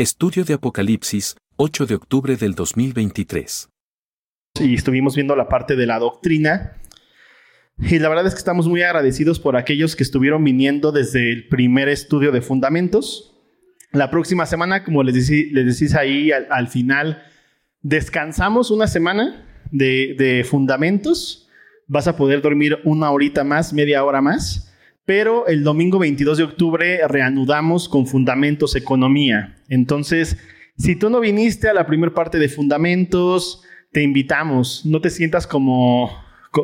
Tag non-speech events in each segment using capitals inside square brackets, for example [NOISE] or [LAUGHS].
Estudio de Apocalipsis, 8 de octubre del 2023. Y estuvimos viendo la parte de la doctrina. Y la verdad es que estamos muy agradecidos por aquellos que estuvieron viniendo desde el primer estudio de fundamentos. La próxima semana, como les, decís ahí al, final, descansamos una semana de, de fundamentos. Vas a poder dormir una horita más, media hora más pero el domingo 22 de octubre reanudamos con Fundamentos Economía. Entonces, si tú no viniste a la primera parte de Fundamentos, te invitamos. No te sientas como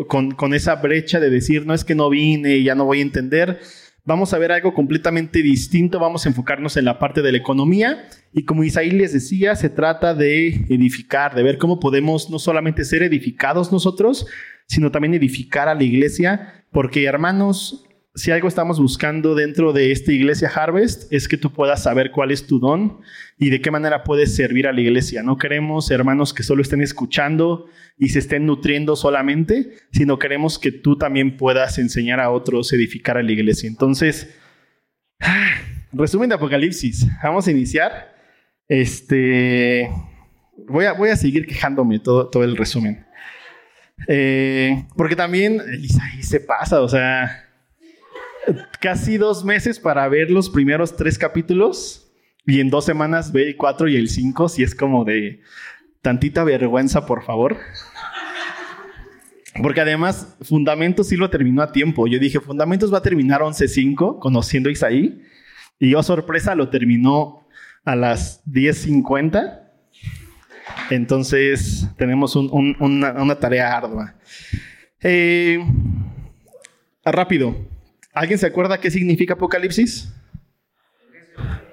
con, esa brecha de decir, no es que no vine ya no voy a entender. Vamos a ver algo completamente distinto. Vamos a enfocarnos en la parte de la economía. Y como Isaí les decía, se trata de edificar, de ver cómo podemos no solamente ser edificados nosotros, sino también edificar a la iglesia. Porque, hermanos, si algo estamos buscando dentro de esta iglesia Harvest es que tú puedas saber cuál es tu don y de qué manera puedes servir a la iglesia. No queremos hermanos que solo estén escuchando y se estén nutriendo solamente, sino queremos que tú también puedas enseñar a otros, edificar a la iglesia. Entonces, resumen de Apocalipsis. Vamos a iniciar. Este, voy a, voy a seguir quejándome todo, todo el resumen. Eh, porque también ahí se pasa, o sea, casi dos meses para ver los primeros tres capítulos y en dos semanas ve el cuatro y el cinco, si es como de tantita vergüenza, por favor. Porque además, Fundamentos sí lo terminó a tiempo. Yo dije, Fundamentos va a terminar 11.5, conociendo a Isaí. Y yo, sorpresa, lo terminó a las 10.50. Entonces, tenemos una, tarea ardua. Eh, rápido, ¿Alguien se acuerda qué significa Apocalipsis?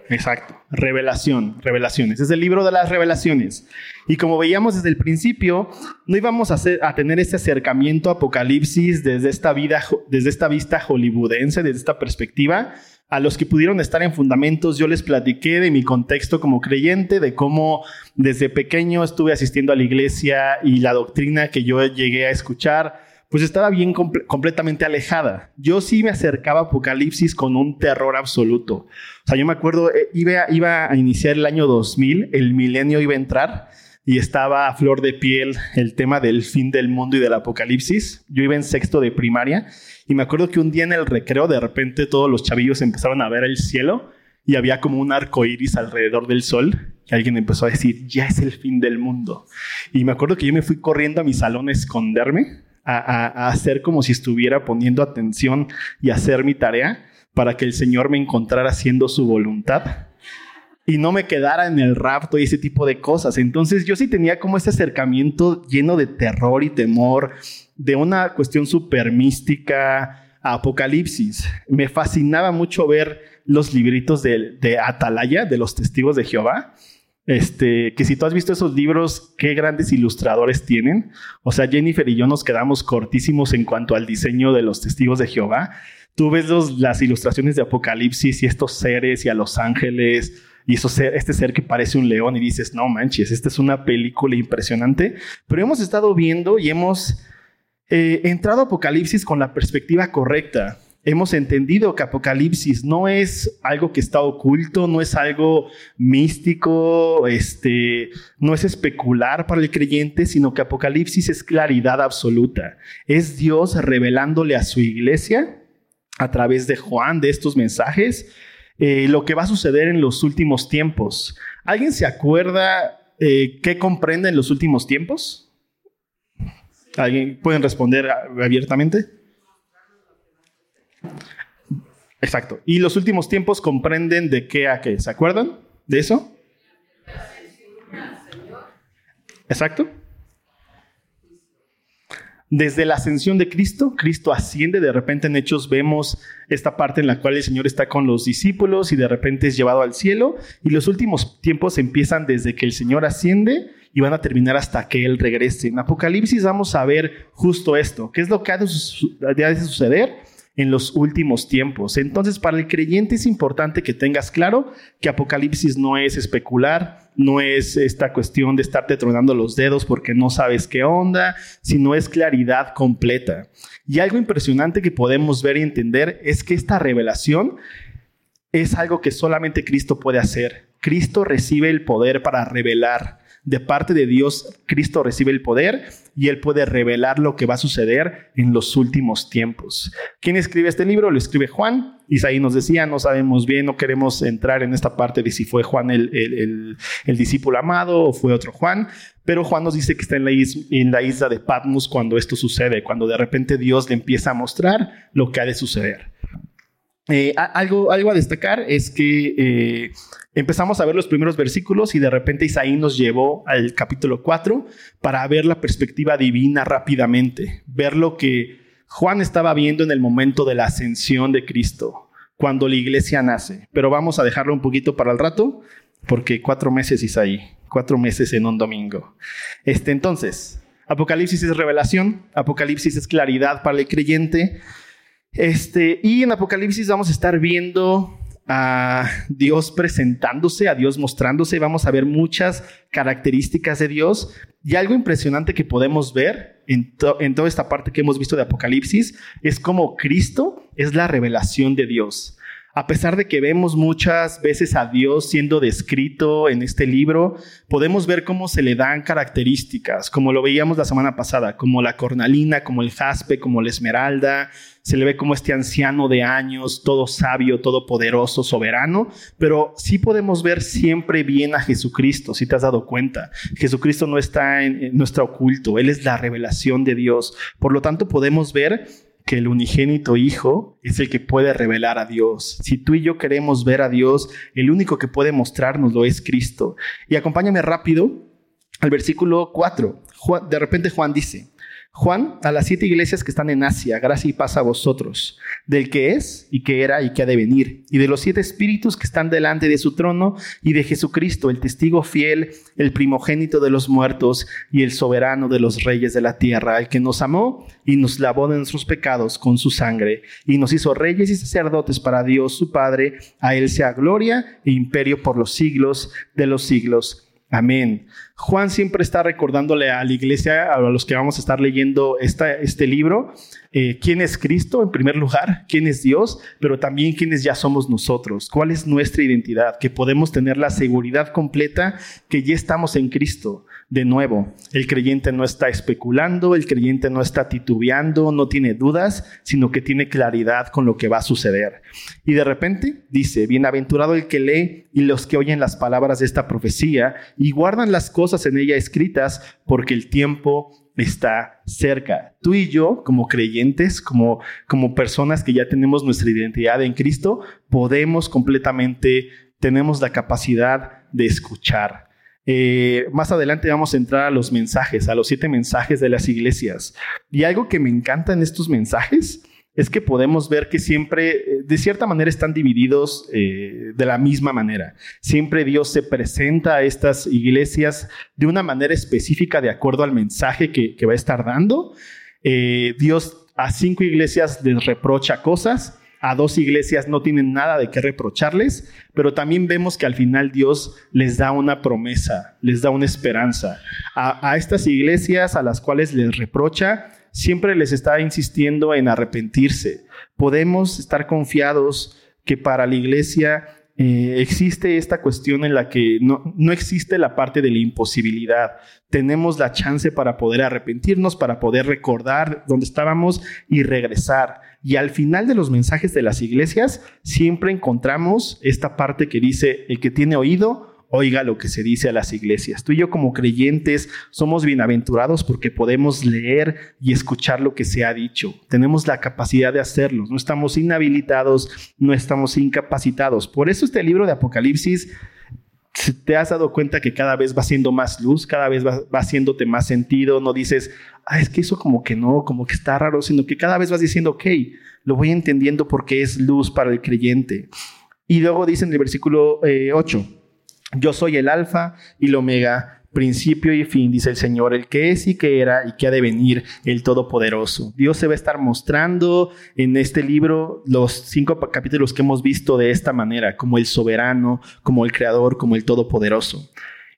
Exacto, revelación, revelaciones. Es el libro de las revelaciones. Y como veíamos desde el principio, no íbamos a, a tener este acercamiento a Apocalipsis desde esta, vida, desde esta vista hollywoodense, desde esta perspectiva. A los que pudieron estar en fundamentos, yo les platiqué de mi contexto como creyente, de cómo desde pequeño estuve asistiendo a la iglesia y la doctrina que yo llegué a escuchar pues estaba bien completamente alejada. Yo sí me acercaba a Apocalipsis con un terror absoluto. O sea, yo me acuerdo, eh, iba, iba a iniciar el año 2000, el milenio iba a entrar y estaba a flor de piel el tema del fin del mundo y del apocalipsis. Yo iba en sexto de primaria y me acuerdo que un día en el recreo de repente todos los chavillos empezaron a ver el cielo y había como un arco iris alrededor del sol y alguien empezó a decir, ya es el fin del mundo. Y me acuerdo que yo me fui corriendo a mi salón a esconderme a, hacer como si estuviera poniendo atención y hacer mi tarea para que el Señor me encontrara haciendo su voluntad y no me quedara en el rapto y ese tipo de cosas. Entonces yo sí tenía como ese acercamiento lleno de terror y temor, de una cuestión súper mística, Apocalipsis. Me fascinaba mucho ver los libritos de, de Atalaya, de los testigos de Jehová. Este, que si tú has visto esos libros, qué grandes ilustradores tienen. O sea, Jennifer y yo nos quedamos cortísimos en cuanto al diseño de los testigos de Jehová. Tú ves las ilustraciones de Apocalipsis y estos seres y a los ángeles y este ser que parece un león y dices, no manches, esta es una película impresionante. Pero hemos estado viendo y hemos eh, entrado a Apocalipsis con la perspectiva correcta hemos entendido que Apocalipsis no es algo que está oculto, no es algo místico, este, no es especular para el creyente, sino que Apocalipsis es claridad absoluta. Es Dios revelándole a su iglesia a través de Juan, de estos mensajes, eh, lo que va a suceder en los últimos tiempos. ¿Alguien se acuerda eh, qué comprende en los últimos tiempos? ¿Alguien pueden responder abiertamente? Exacto. Y los últimos tiempos comprenden de qué a qué. ¿Se acuerdan de eso? Exacto. Desde la ascensión de Cristo, Cristo asciende, de repente en Hechos vemos esta parte en la cual el Señor está con los discípulos y de repente es llevado al cielo y los últimos tiempos empiezan desde que el Señor asciende y van a terminar hasta que Él regrese. En Apocalipsis vamos a ver justo esto, qué es lo que ha de, suceder en los últimos tiempos. Entonces, para el creyente es importante que tengas claro que Apocalipsis no es especular, no es esta cuestión de estarte tronando los dedos porque no sabes qué onda, sino es claridad completa. Y algo impresionante que podemos ver y entender es que esta revelación es algo que solamente Cristo puede hacer. Cristo recibe el poder para revelar. De parte de Dios, Cristo recibe el poder y Él puede revelar lo que va a suceder en los últimos tiempos. ¿Quién escribe este libro? Lo escribe Juan. Isaí nos decía, no sabemos bien, no queremos entrar en esta parte de si fue Juan el, discípulo amado o fue otro Juan, pero Juan nos dice que está en la, isla, en la isla de Patmos cuando esto sucede, cuando de repente Dios le empieza a mostrar lo que ha de suceder. Eh, algo, algo a destacar es que eh, empezamos a ver los primeros versículos y de repente Isaí nos llevó al capítulo 4 para ver la perspectiva divina rápidamente, ver lo que Juan estaba viendo en el momento de la ascensión de Cristo, cuando la iglesia nace. Pero vamos a dejarlo un poquito para el rato, porque cuatro meses Isaí, cuatro meses en un domingo. Este, entonces, Apocalipsis es revelación, Apocalipsis es claridad para el creyente. Este, y en Apocalipsis vamos a estar viendo a Dios presentándose, a Dios mostrándose. Vamos a ver muchas características de Dios y algo impresionante que podemos ver en, toda esta parte que hemos visto de Apocalipsis es como Cristo es la revelación de Dios. A pesar de que vemos muchas veces a Dios siendo descrito en este libro, podemos ver cómo se le dan características, como lo veíamos la semana pasada, como la cornalina, como el jaspe, como la esmeralda. Se le ve como este anciano de años, todo sabio, todo poderoso, soberano, pero sí podemos ver siempre bien a Jesucristo, si te has dado cuenta. Jesucristo no está en, en nuestro oculto, Él es la revelación de Dios. Por lo tanto, podemos ver que el unigénito Hijo es el que puede revelar a Dios. Si tú y yo queremos ver a Dios, el único que puede mostrárnoslo es Cristo. Y acompáñame rápido al versículo 4. de repente Juan dice, Juan, a las siete iglesias que están en Asia, gracia y paz a vosotros, del que es y que era y que ha de venir, y de los siete espíritus que están delante de su trono, y de Jesucristo, el testigo fiel, el primogénito de los muertos y el soberano de los reyes de la tierra, el que nos amó y nos lavó de nuestros pecados con su sangre, y nos hizo reyes y sacerdotes para Dios su Padre, a él sea gloria e imperio por los siglos de los siglos. Amén. Juan siempre está recordándole a la iglesia, a los que vamos a estar leyendo este libro, eh, quién es Cristo en primer lugar, quién es Dios, pero también quiénes ya somos nosotros, cuál es nuestra identidad, que podemos tener la seguridad completa que ya estamos en Cristo. De nuevo, el creyente no está especulando, el creyente no está titubeando, no tiene dudas, sino que tiene claridad con lo que va a suceder. Y de repente dice, bienaventurado el que lee y los que oyen las palabras de esta profecía y guardan las cosas en ella escritas, porque el tiempo está cerca. Tú y yo, como creyentes, como, como personas que ya tenemos nuestra identidad en Cristo, podemos completamente, tenemos la capacidad de escuchar eh, más adelante vamos a entrar a los mensajes, a los siete mensajes de las iglesias. Y algo que me encanta en estos mensajes es que podemos ver que siempre, eh, de cierta manera, están divididos eh, de la misma manera. Siempre Dios se presenta a estas iglesias de una manera específica de acuerdo al mensaje que, que va a estar dando. Dios a cinco iglesias les reprocha cosas a dos iglesias no tienen nada de qué reprocharles, pero también vemos que al final Dios les da una promesa, les da una esperanza. A, estas iglesias a las cuales les reprocha, siempre les está insistiendo en arrepentirse. Podemos estar confiados que para la iglesia eh, existe esta cuestión en la que no, no, existe la parte de la imposibilidad. Tenemos la chance para poder arrepentirnos, para poder recordar dónde estábamos y regresar. Y al final de los mensajes de las iglesias siempre encontramos esta parte que dice, el que tiene oído, oiga lo que se dice a las iglesias. Tú y yo como creyentes somos bienaventurados porque podemos leer y escuchar lo que se ha dicho. Tenemos la capacidad de hacerlo. No estamos inhabilitados, no estamos incapacitados. Por eso este libro de Apocalipsis te has dado cuenta que cada vez va siendo más luz, cada vez va, va haciéndote más sentido, no dices, ah, es que eso como que no, como que está raro, sino que cada vez vas diciendo, ok, lo voy entendiendo porque es luz para el creyente. Y luego dice en el versículo 8, eh, yo soy el alfa y el omega, principio y fin, dice el Señor, el que es y que era y que ha de venir, el Todopoderoso. Dios se va a estar mostrando en este libro los cinco capítulos que hemos visto de esta manera, como el soberano, como el creador, como el Todopoderoso.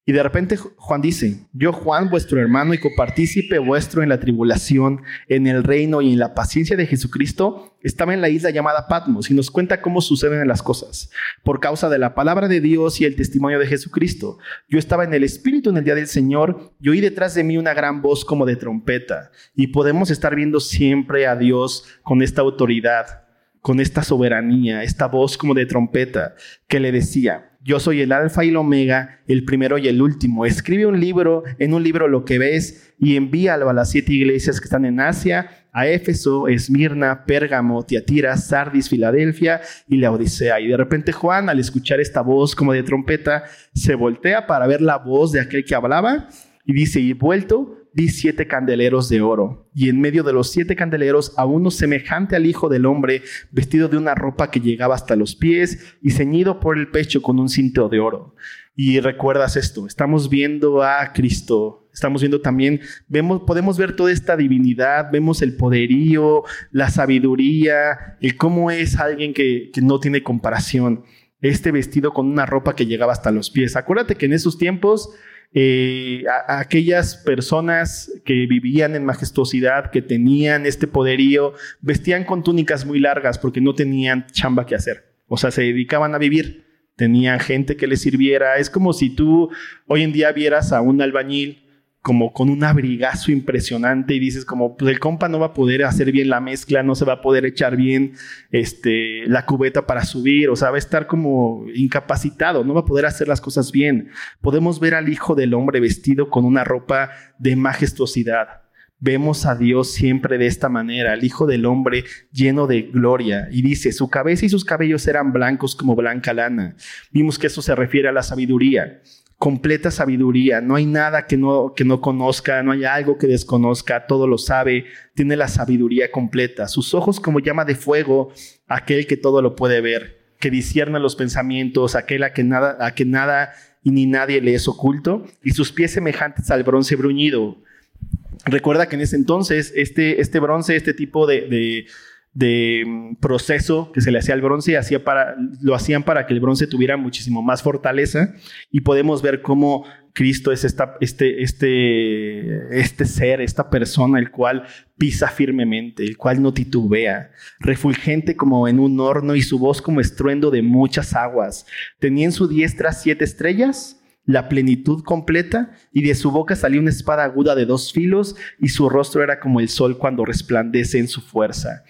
Y de repente Juan dice, yo Juan, vuestro hermano y copartícipe vuestro en la tribulación, en el reino y en la paciencia de Jesucristo, estaba en la isla llamada Patmos y nos cuenta cómo suceden las cosas. Por causa de la palabra de Dios y el testimonio de Jesucristo. Yo estaba en el Espíritu en el día del Señor y oí detrás de mí una gran voz como de trompeta. Y podemos estar viendo siempre a Dios con esta autoridad, con esta soberanía, esta voz como de trompeta que le decía, yo soy el alfa y el omega, el primero y el último. Escribe un libro, en un libro lo que ves y envíalo a las siete iglesias que están en Asia, a Éfeso, Esmirna, Pérgamo, Tiatira, Sardis, Filadelfia y la Odisea. Y de repente Juan, al escuchar esta voz como de trompeta, se voltea para ver la voz de aquel que hablaba y dice, y vuelto, vi siete candeleros de oro, y en medio de los siete candeleros a uno semejante al Hijo del Hombre, vestido de una ropa que llegaba hasta los pies y ceñido por el pecho con un cinto de oro. Y recuerdas esto, estamos viendo a Cristo, estamos viendo también, vemos, podemos ver toda esta divinidad, vemos el poderío, la sabiduría, el cómo es alguien que, que no tiene comparación. Este vestido con una ropa que llegaba hasta los pies. Acuérdate que en esos tiempos eh, aquellas personas que vivían en majestuosidad, que tenían este poderío, vestían con túnicas muy largas porque no tenían chamba que hacer. O sea, se dedicaban a vivir, tenían gente que les sirviera. Es como si tú hoy en día vieras a un albañil como con un abrigazo impresionante y dices como, pues el compa no va a poder hacer bien la mezcla, no se va a poder echar bien este, la cubeta para subir, o sea, va a estar como incapacitado, no va a poder hacer las cosas bien. Podemos ver al Hijo del Hombre vestido con una ropa de majestuosidad. Vemos a Dios siempre de esta manera, al Hijo del Hombre lleno de gloria. Y dice, su cabeza y sus cabellos eran blancos como blanca lana. Vimos que eso se refiere a la sabiduría completa sabiduría, no hay nada que no, que no conozca, no hay algo que desconozca, todo lo sabe, tiene la sabiduría completa, sus ojos como llama de fuego, aquel que todo lo puede ver, que discierne los pensamientos, aquel a que nada, a que nada y ni nadie le es oculto, y sus pies semejantes al bronce bruñido. Recuerda que en ese entonces este, este bronce, este tipo de de mm, proceso que se le hacía al bronce, hacía para, lo hacían para que el bronce tuviera muchísimo más fortaleza y podemos ver cómo Cristo es este, este, este ser, esta persona, el cual pisa firmemente, el cual no titubea, refulgente como en un horno y su voz como estruendo de muchas aguas. Tenía en su diestra siete estrellas la plenitud completa, y de su boca salió una espada aguda de dos filos, y su rostro era como el sol cuando resplandece en su fuerza.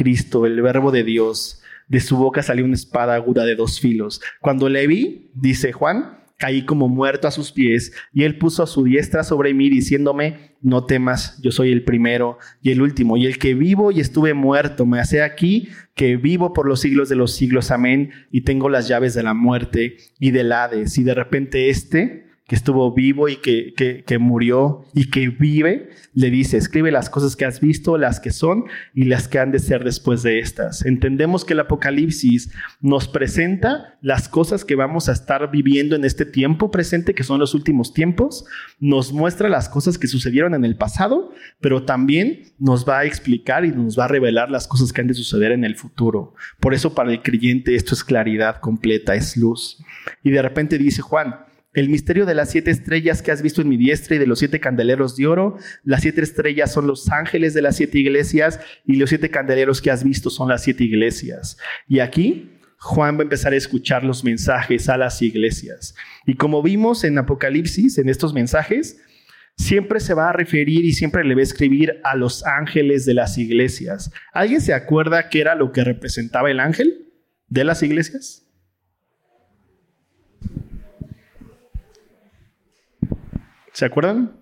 Cristo, el verbo de Dios. De su boca salió una espada aguda de dos filos. Cuando le vi, dice Juan, caí como muerto a sus pies, y él puso su diestra sobre mí, diciéndome, no temas, yo soy el primero y el último, y el que vivo y estuve muerto, me hace aquí que vivo por los siglos de los siglos, amén, y tengo las llaves de la muerte y del Hades, y de repente este que estuvo vivo y que, que, murió y que vive, le dice, escribe las cosas que has visto, las que son y las que han de ser después de estas. Entendemos que el Apocalipsis nos presenta las cosas que vamos a estar viviendo en este tiempo presente, que son los últimos tiempos, nos muestra las cosas que sucedieron en el pasado, pero también nos va a explicar y nos va a revelar las cosas que han de suceder en el futuro. Por eso para el creyente esto es claridad completa, es luz. Y de repente dice Juan, el misterio de las siete estrellas que has visto en mi diestra y de los siete candeleros de oro. Las siete estrellas son los ángeles de las siete iglesias y los siete candeleros que has visto son las siete iglesias. Y aquí Juan va a empezar a escuchar los mensajes a las iglesias. Y como vimos en Apocalipsis, en estos mensajes, siempre se va a referir y siempre le va a escribir a los ángeles de las iglesias. ¿Alguien se acuerda qué era lo que representaba el ángel de las iglesias? ¿Se acuerdan?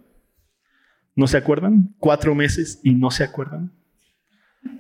¿No se acuerdan? Cuatro meses y no se acuerdan. Ah,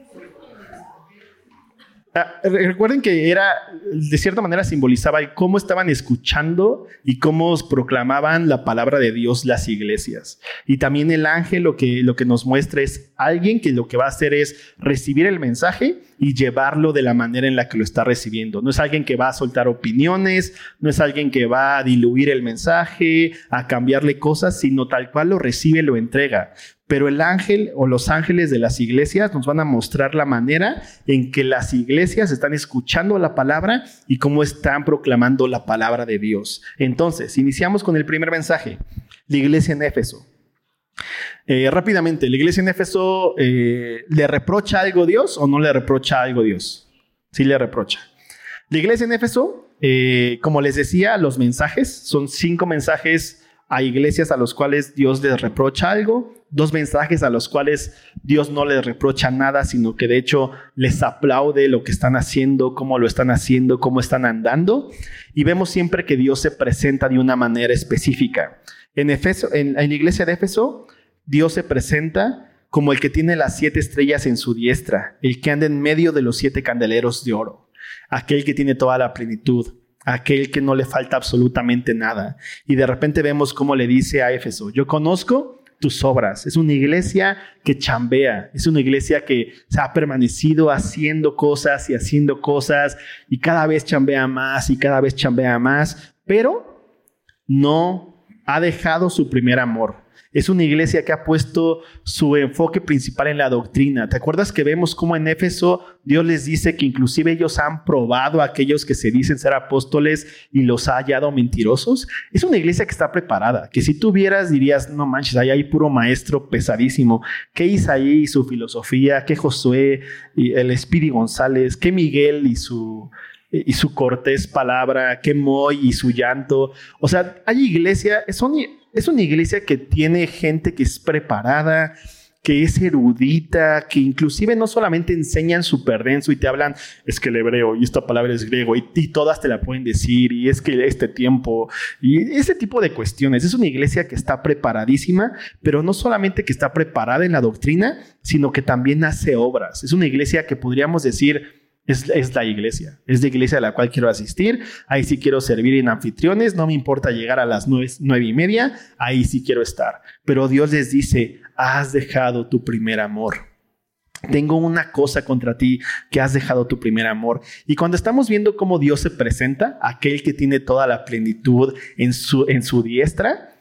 recuerden que era, de cierta manera, simbolizaba cómo estaban escuchando y cómo proclamaban la palabra de Dios las iglesias. Y también el ángel lo que, lo que nos muestra es alguien que lo que va a hacer es recibir el mensaje y llevarlo de la manera en la que lo está recibiendo. No es alguien que va a soltar opiniones, no es alguien que va a diluir el mensaje, a cambiarle cosas, sino tal cual lo recibe, lo entrega pero el ángel o los ángeles de las iglesias nos van a mostrar la manera en que las iglesias están escuchando la palabra y cómo están proclamando la palabra de Dios. Entonces, iniciamos con el primer mensaje, la iglesia en Éfeso. Eh, rápidamente, ¿la iglesia en Éfeso eh, le reprocha algo a Dios o no le reprocha algo a Dios? Sí le reprocha. La iglesia en Éfeso, eh, como les decía, los mensajes son cinco mensajes a iglesias a los cuales Dios les reprocha algo, dos mensajes a los cuales Dios no les reprocha nada, sino que de hecho les aplaude lo que están haciendo, cómo lo están haciendo, cómo están andando. Y vemos siempre que Dios se presenta de una manera específica. En, Efeso, en, la iglesia de Éfeso, Dios se presenta como el que tiene las siete estrellas en su diestra, el que anda en medio de los siete candeleros de oro, aquel que tiene toda la plenitud, aquel que no le falta absolutamente nada. Y de repente vemos cómo le dice a Éfeso, yo conozco tus obras. Es una iglesia que chambea, es una iglesia que se ha permanecido haciendo cosas y haciendo cosas y cada vez chambea más y cada vez chambea más, pero no ha dejado su primer amor. Es una iglesia que ha puesto su enfoque principal en la doctrina. ¿Te acuerdas que vemos cómo en Éfeso Dios les dice que inclusive ellos han probado a aquellos que se dicen ser apóstoles y los ha hallado mentirosos? Es una iglesia que está preparada, que si tú vieras dirías, no manches, ahí hay puro maestro pesadísimo. ¿Qué Isaí y su filosofía? ¿Qué Josué y el Espíritu González? ¿Qué Miguel y su y su cortés palabra, qué Moy y su llanto. O sea, hay iglesia, son es una iglesia que tiene gente que es preparada, que es erudita, que inclusive no solamente enseñan súper denso y te hablan, es que el hebreo y esta palabra es griego y, y, todas te la pueden decir y es que este tiempo y ese tipo de cuestiones. Es una iglesia que está preparadísima, pero no solamente que está preparada en la doctrina, sino que también hace obras. Es una iglesia que podríamos decir es, la iglesia, es la iglesia a la cual quiero asistir, ahí sí quiero servir en anfitriones, no me importa llegar a las nueve, nueve y media, ahí sí quiero estar. Pero Dios les dice, has dejado tu primer amor. Tengo una cosa contra ti, que has dejado tu primer amor. Y cuando estamos viendo cómo Dios se presenta, aquel que tiene toda la plenitud en su, en su diestra,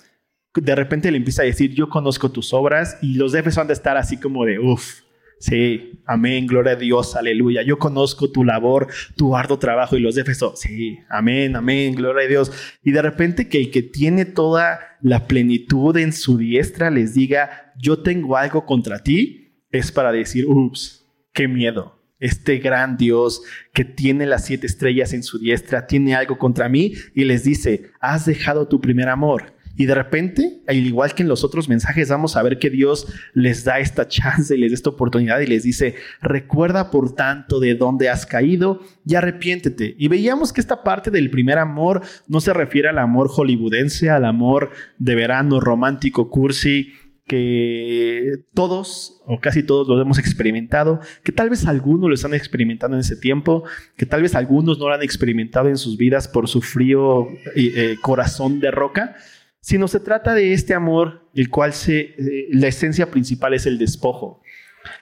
de repente le empieza a decir, yo conozco tus obras y los jefes van a estar así como de, uff, Sí, amén, gloria a Dios, aleluya. Yo conozco tu labor, tu arduo trabajo y los de. Sí, amén, amén, gloria a Dios. Y de repente que el que tiene toda la plenitud en su diestra les diga, yo tengo algo contra ti, es para decir, ups, qué miedo. Este gran Dios que tiene las siete estrellas en su diestra tiene algo contra mí y les dice, has dejado tu primer amor. Y de repente, al igual que en los otros mensajes, vamos a ver que Dios les da esta chance y les da esta oportunidad y les dice, recuerda por tanto de dónde has caído y arrepiéntete. Y veíamos que esta parte del primer amor no se refiere al amor hollywoodense, al amor de verano romántico, cursi, que todos o casi todos lo hemos experimentado, que tal vez algunos lo están experimentando en ese tiempo, que tal vez algunos no lo han experimentado en sus vidas por su frío eh, corazón de roca, sino se trata de este amor, el cual se, eh, la esencia principal es el despojo.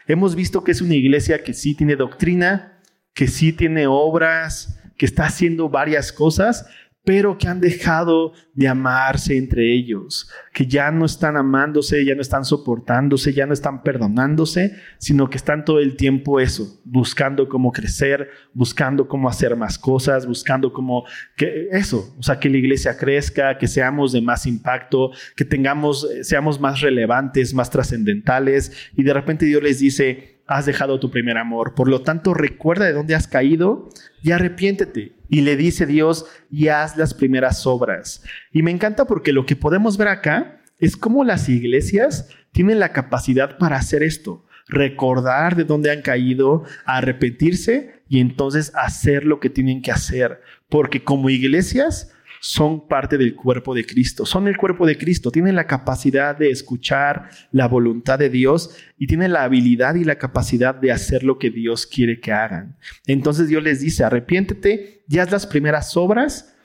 Hemos visto que es una iglesia que sí tiene doctrina, que sí tiene obras, que está haciendo varias cosas, pero que han dejado de amarse entre ellos, que ya no están amándose, ya no están soportándose, ya no están perdonándose, sino que están todo el tiempo eso, buscando cómo crecer, buscando cómo hacer más cosas, buscando cómo que eso, o sea, que la iglesia crezca, que seamos de más impacto, que tengamos seamos más relevantes, más trascendentales y de repente Dios les dice, has dejado tu primer amor. Por lo tanto, recuerda de dónde has caído y arrepiéntete. Y le dice Dios, y haz las primeras obras. Y me encanta porque lo que podemos ver acá es cómo las iglesias tienen la capacidad para hacer esto. Recordar de dónde han caído, arrepentirse y entonces hacer lo que tienen que hacer. Porque como iglesias son parte del cuerpo de Cristo, son el cuerpo de Cristo, tienen la capacidad de escuchar la voluntad de Dios y tienen la habilidad y la capacidad de hacer lo que Dios quiere que hagan. Entonces Dios les dice, arrepiéntete, ya haz las primeras obras.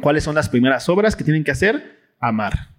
¿Cuáles son las primeras obras que tienen que hacer? Amar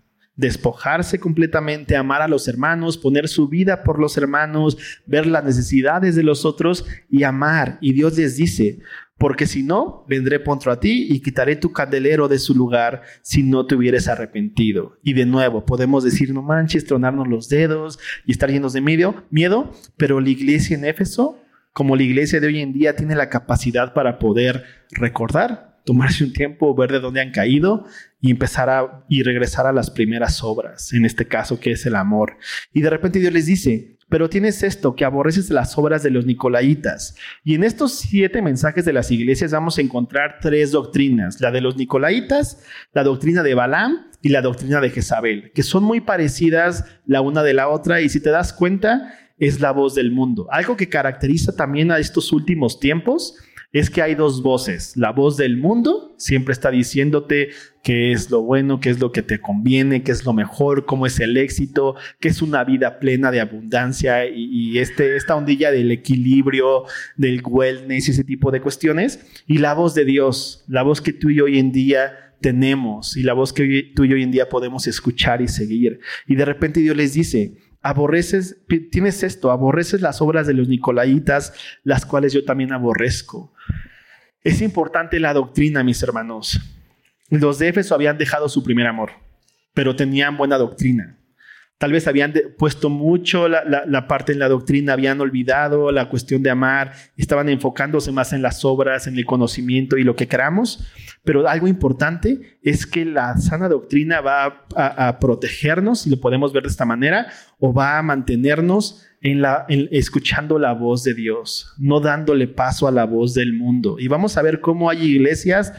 despojarse completamente, amar a los hermanos, poner su vida por los hermanos, ver las necesidades de los otros y amar. Y Dios les dice, porque si no, vendré contra ti y quitaré tu candelero de su lugar si no te hubieras arrepentido. Y de nuevo, podemos decir, no manches, tronarnos los dedos y estar llenos de miedo, miedo, pero la iglesia en Éfeso, como la iglesia de hoy en día, tiene la capacidad para poder recordar tomarse un tiempo, ver de dónde han caído y empezar a y regresar a las primeras obras, en este caso que es el amor. Y de repente Dios les dice, pero tienes esto, que aborreces las obras de los nicolaitas. Y en estos siete mensajes de las iglesias vamos a encontrar tres doctrinas, la de los nicolaitas, la doctrina de Balaam y la doctrina de Jezabel, que son muy parecidas la una de la otra y si te das cuenta, es la voz del mundo. Algo que caracteriza también a estos últimos tiempos es que hay dos voces. La voz del mundo siempre está diciéndote qué es lo bueno, qué es lo que te conviene, qué es lo mejor, cómo es el éxito, qué es una vida plena de abundancia y, este, esta ondilla del equilibrio, del wellness y ese tipo de cuestiones. Y la voz de Dios, la voz que tú y yo hoy en día tenemos y la voz que tú y yo hoy en día podemos escuchar y seguir. Y de repente Dios les dice, aborreces, tienes esto, aborreces las obras de los nicolaitas, las cuales yo también aborrezco. Es importante la doctrina, mis hermanos. Los de Éfeso habían dejado su primer amor, pero tenían buena doctrina. Tal vez habían puesto mucho la, parte en la doctrina, habían olvidado la cuestión de amar, estaban enfocándose más en las obras, en el conocimiento y lo que queramos. Pero algo importante es que la sana doctrina va a, protegernos, si lo podemos ver de esta manera, o va a mantenernos en la, escuchando la voz de Dios, no dándole paso a la voz del mundo. Y vamos a ver cómo hay iglesias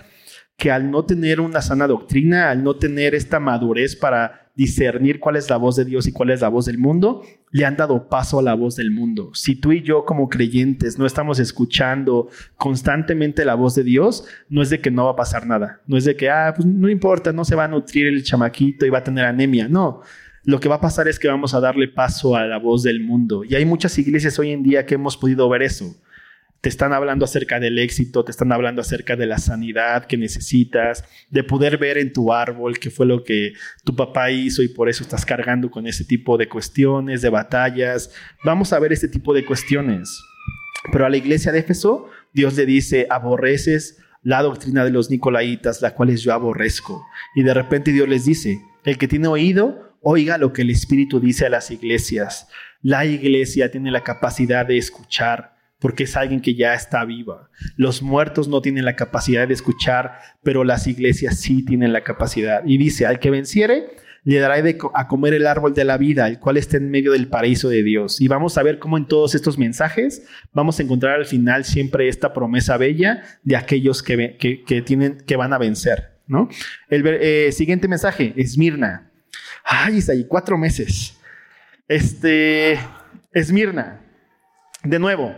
que al no tener una sana doctrina, al no tener esta madurez para discernir cuál es la voz de Dios y cuál es la voz del mundo, le han dado paso a la voz del mundo. Si tú y yo como creyentes no estamos escuchando constantemente la voz de Dios, no es de que no va a pasar nada, no es de que, ah, pues no importa, no se va a nutrir el chamaquito y va a tener anemia, no. Lo que va a pasar es que vamos a darle paso a la voz del mundo. Y hay muchas iglesias hoy en día que hemos podido ver eso te están hablando acerca del éxito, te están hablando acerca de la sanidad que necesitas, de poder ver en tu árbol qué fue lo que tu papá hizo y por eso estás cargando con ese tipo de cuestiones, de batallas. Vamos a ver este tipo de cuestiones. Pero a la iglesia de Éfeso, Dios le dice, aborreces la doctrina de los nicolaitas, la cual yo aborrezco. Y de repente Dios les dice, el que tiene oído, oiga lo que el Espíritu dice a las iglesias. La iglesia tiene la capacidad de escuchar porque es alguien que ya está viva. Los muertos no tienen la capacidad de escuchar, pero las iglesias sí tienen la capacidad. Y dice, al que venciere, le dará a comer el árbol de la vida, el cual está en medio del paraíso de Dios. Y vamos a ver cómo en todos estos mensajes vamos a encontrar al final siempre esta promesa bella de aquellos que, que, tienen, que van a vencer. ¿no? El eh, siguiente mensaje, Esmirna. Ay, está ahí, cuatro meses. Este, Esmirna. De nuevo,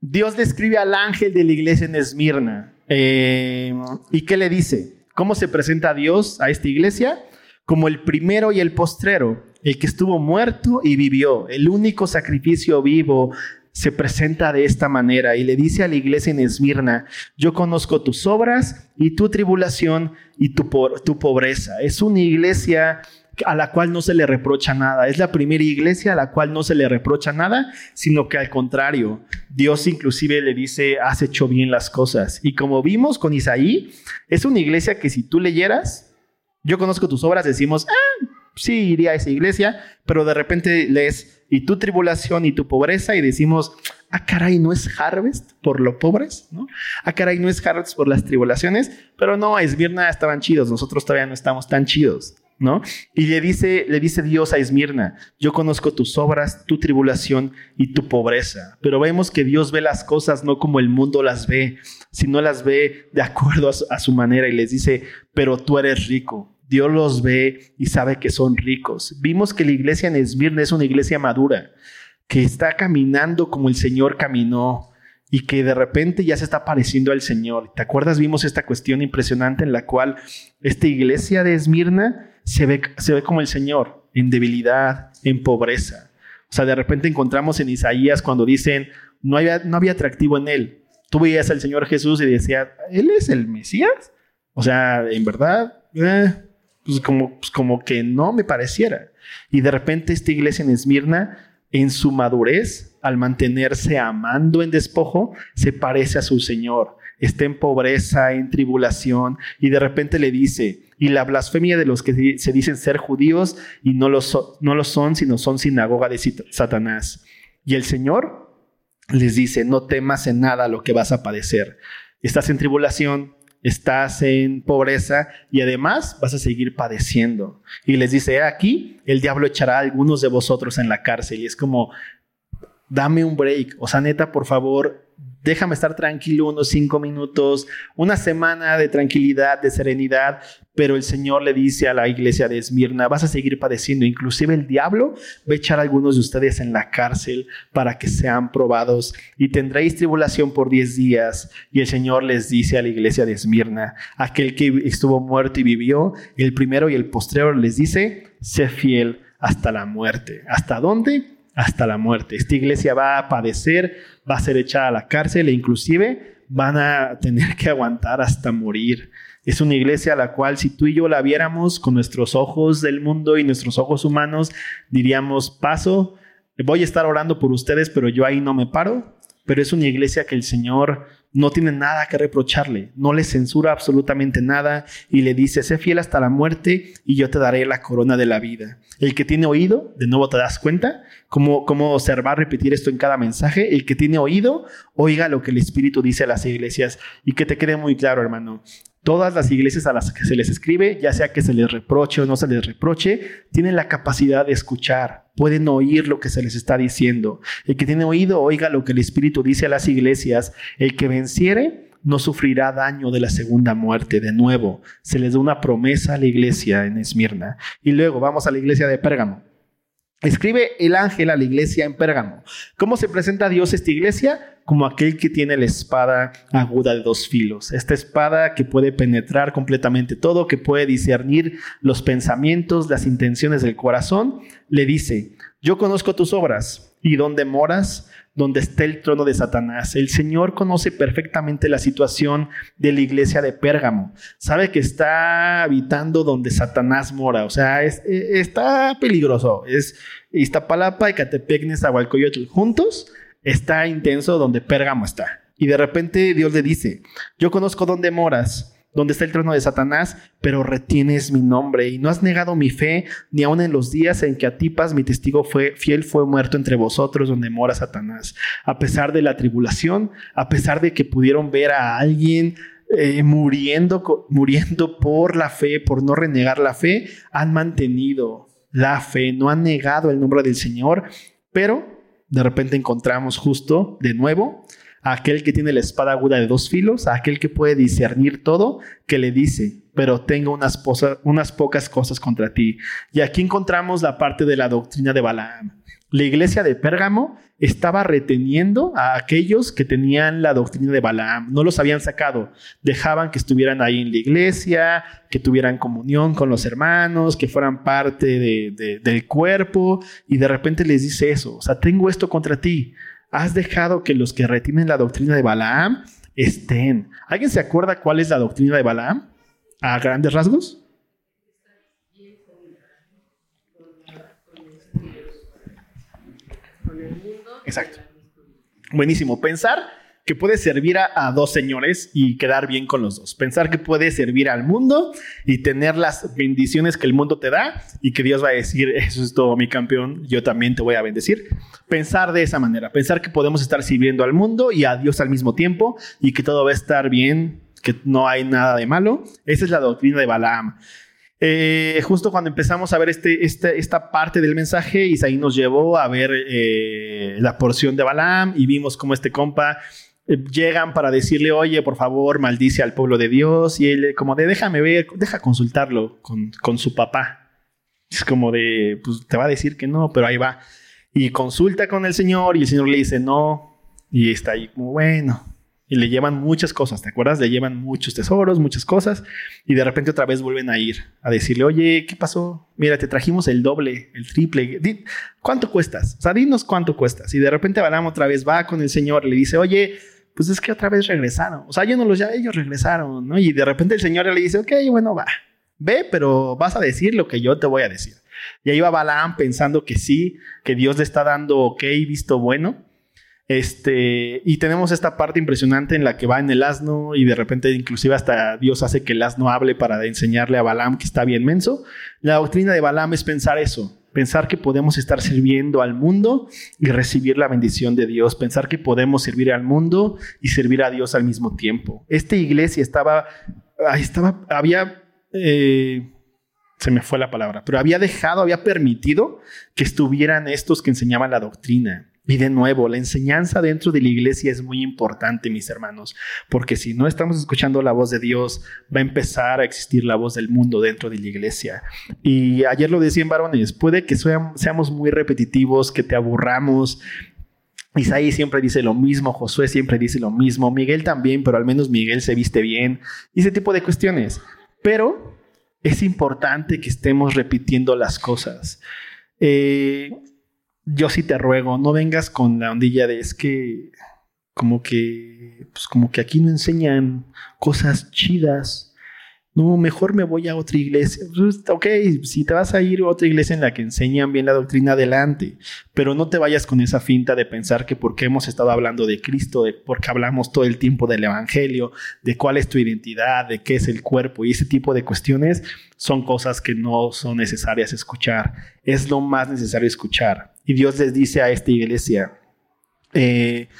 Dios describe al ángel de la iglesia en Esmirna. Eh, ¿Y qué le dice? ¿Cómo se presenta a Dios a esta iglesia? Como el primero y el postrero, el que estuvo muerto y vivió, el único sacrificio vivo se presenta de esta manera y le dice a la iglesia en Esmirna, yo conozco tus obras y tu tribulación y tu, tu pobreza. Es una iglesia a la cual no se le reprocha nada. Es la primera iglesia a la cual no se le reprocha nada, sino que al contrario, Dios inclusive le dice, has hecho bien las cosas. Y como vimos con Isaí, es una iglesia que si tú leyeras, yo conozco tus obras, decimos, ah, sí, iría a esa iglesia, pero de repente lees, y tu tribulación y tu pobreza, y decimos, ah, caray, no es Harvest por lo pobres, ¿no? Ah, caray, no es Harvest por las tribulaciones, pero no, es Esmirna estaban chidos, nosotros todavía no estamos tan chidos. ¿No? Y le dice, le dice Dios a Esmirna, yo conozco tus obras, tu tribulación y tu pobreza. Pero vemos que Dios ve las cosas no como el mundo las ve, sino las ve de acuerdo a su, manera y les dice, pero tú eres rico. Dios los ve y sabe que son ricos. Vimos que la iglesia en Esmirna es una iglesia madura, que está caminando como el Señor caminó y que de repente ya se está pareciendo al Señor. ¿Te acuerdas? Vimos esta cuestión impresionante en la cual esta iglesia de Esmirna se ve, se ve como el Señor, en debilidad, en pobreza. O sea, de repente encontramos en Isaías cuando dicen, no había, no había atractivo en él. Tú veías al Señor Jesús y decías, ¿Él es el Mesías? O sea, en verdad, eh, pues como, pues como que no me pareciera. Y de repente esta iglesia en Esmirna, en su madurez, al mantenerse amando en despojo, se parece a su Señor. Está en pobreza, en tribulación, y de repente le dice, y la blasfemia de los que se dicen ser judíos y no lo, no son, sino son sinagoga de Satanás. Y el Señor les dice, no temas en nada lo que vas a padecer. Estás en tribulación, estás en pobreza y además vas a seguir padeciendo. Y les dice, aquí el diablo echará a algunos de vosotros en la cárcel. Y es como, dame un break. O sea, neta, por favor, déjame estar tranquilo unos cinco minutos, una semana de tranquilidad, de serenidad, pero el Señor le dice a la iglesia de Esmirna, vas a seguir padeciendo, inclusive el diablo va a echar a algunos de ustedes en la cárcel para que sean probados y tendréis tribulación por diez días. Y el Señor les dice a la iglesia de Esmirna, aquel que estuvo muerto y vivió, el primero y el postrero les dice, sé fiel hasta la muerte. ¿Hasta dónde? hasta la muerte. Esta iglesia va a padecer, va a ser echada a la cárcel e inclusive van a [LAUGHS] tener que aguantar hasta morir. Es una iglesia a la cual si tú y yo la viéramos con nuestros ojos del mundo y nuestros ojos humanos, diríamos, paso, voy a estar orando por ustedes, pero yo ahí no me paro. Pero es una iglesia que el Señor no tiene nada que reprocharle, no le censura absolutamente nada y le dice, sé fiel hasta la muerte y yo te daré la corona de la vida. El que tiene oído, de nuevo te das cuenta cómo, cómo a repetir esto en cada mensaje, el que tiene oído, oiga lo que el Espíritu dice a las iglesias y que te quede muy claro, hermano. Todas las iglesias a las que se les escribe, ya sea que se les reproche o no se les reproche, tienen la capacidad de escuchar, pueden oír lo que se les está diciendo. El que tiene oído, oiga lo que el Espíritu dice a las iglesias. El que venciere, no sufrirá daño de la segunda muerte. De nuevo, se les da una promesa a la iglesia en Esmirna. Y luego vamos a la iglesia de Pérgamo. Escribe el ángel a la iglesia en Pérgamo. ¿Cómo se presenta a Dios esta iglesia? Como aquel que tiene la espada aguda de dos filos. Esta espada que puede penetrar completamente todo, que puede discernir los pensamientos, las intenciones del corazón, le dice, yo conozco tus obras y dónde moras, donde está el trono de Satanás. El Señor conoce perfectamente la situación de la iglesia de Pérgamo. Sabe que está habitando donde Satanás mora. O sea, es, e, está peligroso. Es Iztapalapa y Catepec, Nezahualcóyotl juntos. Está intenso donde Pérgamo está. Y de repente Dios le dice, yo conozco dónde moras donde está el trono de Satanás, pero retienes mi nombre y no has negado mi fe, ni aun en los días en que Atipas, mi testigo fue fiel, fue muerto entre vosotros, donde mora Satanás. A pesar de la tribulación, a pesar de que pudieron ver a alguien eh, muriendo, muriendo por la fe, por no renegar la fe, han mantenido la fe, no han negado el nombre del Señor, pero de repente encontramos justo de nuevo aquel que tiene la espada aguda de dos filos, aquel que puede discernir todo, que le dice, pero tengo unas, unas pocas cosas contra ti. Y aquí encontramos la parte de la doctrina de Balaam. La iglesia de Pérgamo estaba reteniendo a aquellos que tenían la doctrina de Balaam, no los habían sacado, dejaban que estuvieran ahí en la iglesia, que tuvieran comunión con los hermanos, que fueran parte del cuerpo, y de repente les dice eso, o sea, tengo esto contra ti, has dejado que los que retienen la doctrina de Balaam estén. ¿Alguien se acuerda cuál es la doctrina de Balaam? A grandes rasgos. Exacto. Buenísimo. Pensar que puede servir a, dos señores y quedar bien con los dos. Pensar que puede servir al mundo y tener las bendiciones que el mundo te da y que Dios va a decir, eso es todo mi campeón, yo también te voy a bendecir. Pensar de esa manera, pensar que podemos estar sirviendo al mundo y a Dios al mismo tiempo y que todo va a estar bien, que no hay nada de malo. Esa es la doctrina de Balaam. Eh, justo cuando empezamos a ver este, este, esta parte del mensaje, Isaí nos llevó a ver eh, la porción de Balaam y vimos cómo este compa llegan para decirle, oye, por favor, maldice al pueblo de Dios. Y él, como de, déjame ver, deja consultarlo con, con su papá. Es como de, pues te va a decir que no, pero ahí va. Y consulta con el Señor y el Señor le dice no. Y está ahí como, bueno. Y le llevan muchas cosas, ¿te acuerdas? Le llevan muchos tesoros, muchas cosas. Y de repente otra vez vuelven a ir a decirle, oye, ¿qué pasó? Mira, te trajimos el doble, el triple. ¿Cuánto cuestas? O sea, dinos cuánto cuestas. Y de repente Balaam otra vez va con el Señor, le dice, oye, pues es que otra vez regresaron. O sea, yo no los ya, ellos regresaron, ¿no? Y de repente el Señor le dice, ok, bueno, va, ve, pero vas a decir lo que yo te voy a decir. Y ahí va Balaam pensando que sí, que Dios le está dando ok, visto bueno. Este, y tenemos esta parte impresionante en la que va en el asno y de repente inclusive hasta Dios hace que el asno hable para enseñarle a Balaam que está bien menso. La doctrina de Balaam es pensar eso, Pensar que podemos estar sirviendo al mundo y recibir la bendición de Dios. Pensar que podemos servir al mundo y servir a Dios al mismo tiempo. Esta iglesia estaba, estaba había, eh, se me fue la palabra, pero había dejado, había permitido que estuvieran estos que enseñaban la doctrina. Y de nuevo, la enseñanza dentro de la iglesia es muy importante, mis hermanos, porque si no estamos escuchando la voz de Dios, va a empezar a existir la voz del mundo dentro de la iglesia. Y ayer lo decían varones, puede que seamos muy repetitivos, que te aburramos, Isaí siempre dice lo mismo, Josué siempre dice lo mismo, Miguel también, pero al menos Miguel se viste bien, y ese tipo de cuestiones. Pero es importante que estemos repitiendo las cosas. Eh, yo sí te ruego, no vengas con la ondilla de es que como que, pues como que aquí no enseñan cosas chidas. No, mejor me voy a otra iglesia. Pues, ok, si te vas a ir a otra iglesia en la que enseñan bien la doctrina, adelante. Pero no te vayas con esa finta de pensar que porque hemos estado hablando de Cristo, de porque hablamos todo el tiempo del Evangelio, de cuál es tu identidad, de qué es el cuerpo y ese tipo de cuestiones, son cosas que no son necesarias escuchar. Es lo más necesario escuchar. Y Dios les dice a esta iglesia, eh,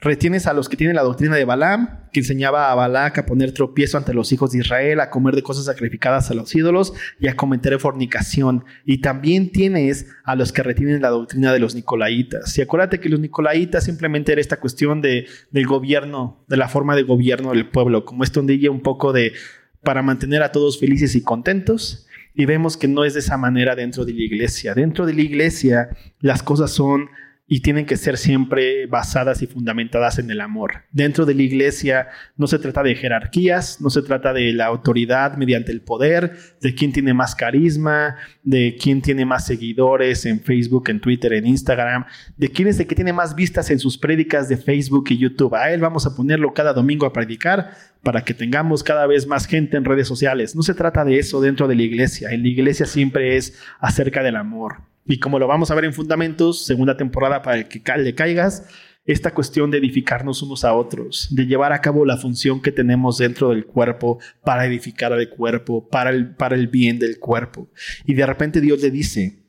retienes a los que tienen la doctrina de Balaam, que enseñaba a Balac a poner tropiezo ante los hijos de Israel, a comer de cosas sacrificadas a los ídolos y a cometer fornicación. Y también tienes a los que retienen la doctrina de los nicolaitas. Y acuérdate que los nicolaitas simplemente era esta cuestión de, del gobierno, de la forma de gobierno del pueblo, como esto donde un poco de para mantener a todos felices y contentos y vemos que no es de esa manera dentro de la iglesia. Dentro de la iglesia las cosas son y tienen que ser siempre basadas y fundamentadas en el amor. Dentro de la iglesia no se trata de jerarquías, no se trata de la autoridad mediante el poder, de quién tiene más carisma, de quién tiene más seguidores en Facebook, en Twitter, en Instagram, de quién es el que tiene más vistas en sus prédicas de Facebook y YouTube. A él vamos a ponerlo cada domingo a predicar para que tengamos cada vez más gente en redes sociales. No se trata de eso dentro de la iglesia. En la iglesia siempre es acerca del amor. Y como lo vamos a ver en Fundamentos, segunda temporada para el que le caigas, esta cuestión de edificarnos unos a otros, de llevar a cabo la función que tenemos dentro del cuerpo para edificar al cuerpo, para el, para el bien del cuerpo. Y de repente Dios le dice,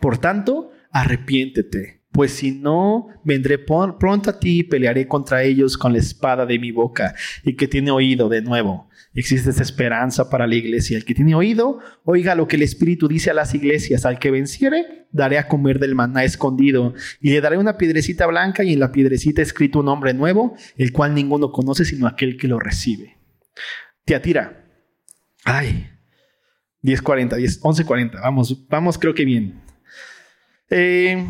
por tanto, arrepiéntete, pues si no, vendré pronto a ti y pelearé contra ellos con la espada de mi boca. Y que tiene oído de nuevo, Existe esa esperanza para la iglesia. El que tiene oído, oiga lo que el Espíritu dice a las iglesias. Al que venciere, daré a comer del maná escondido. Y le daré una piedrecita blanca y en la piedrecita escrito un nombre nuevo, el cual ninguno conoce sino aquel que lo recibe. Teatira. Ay. 10.40, 10, 11.40. Vamos, vamos, creo que bien. Eh,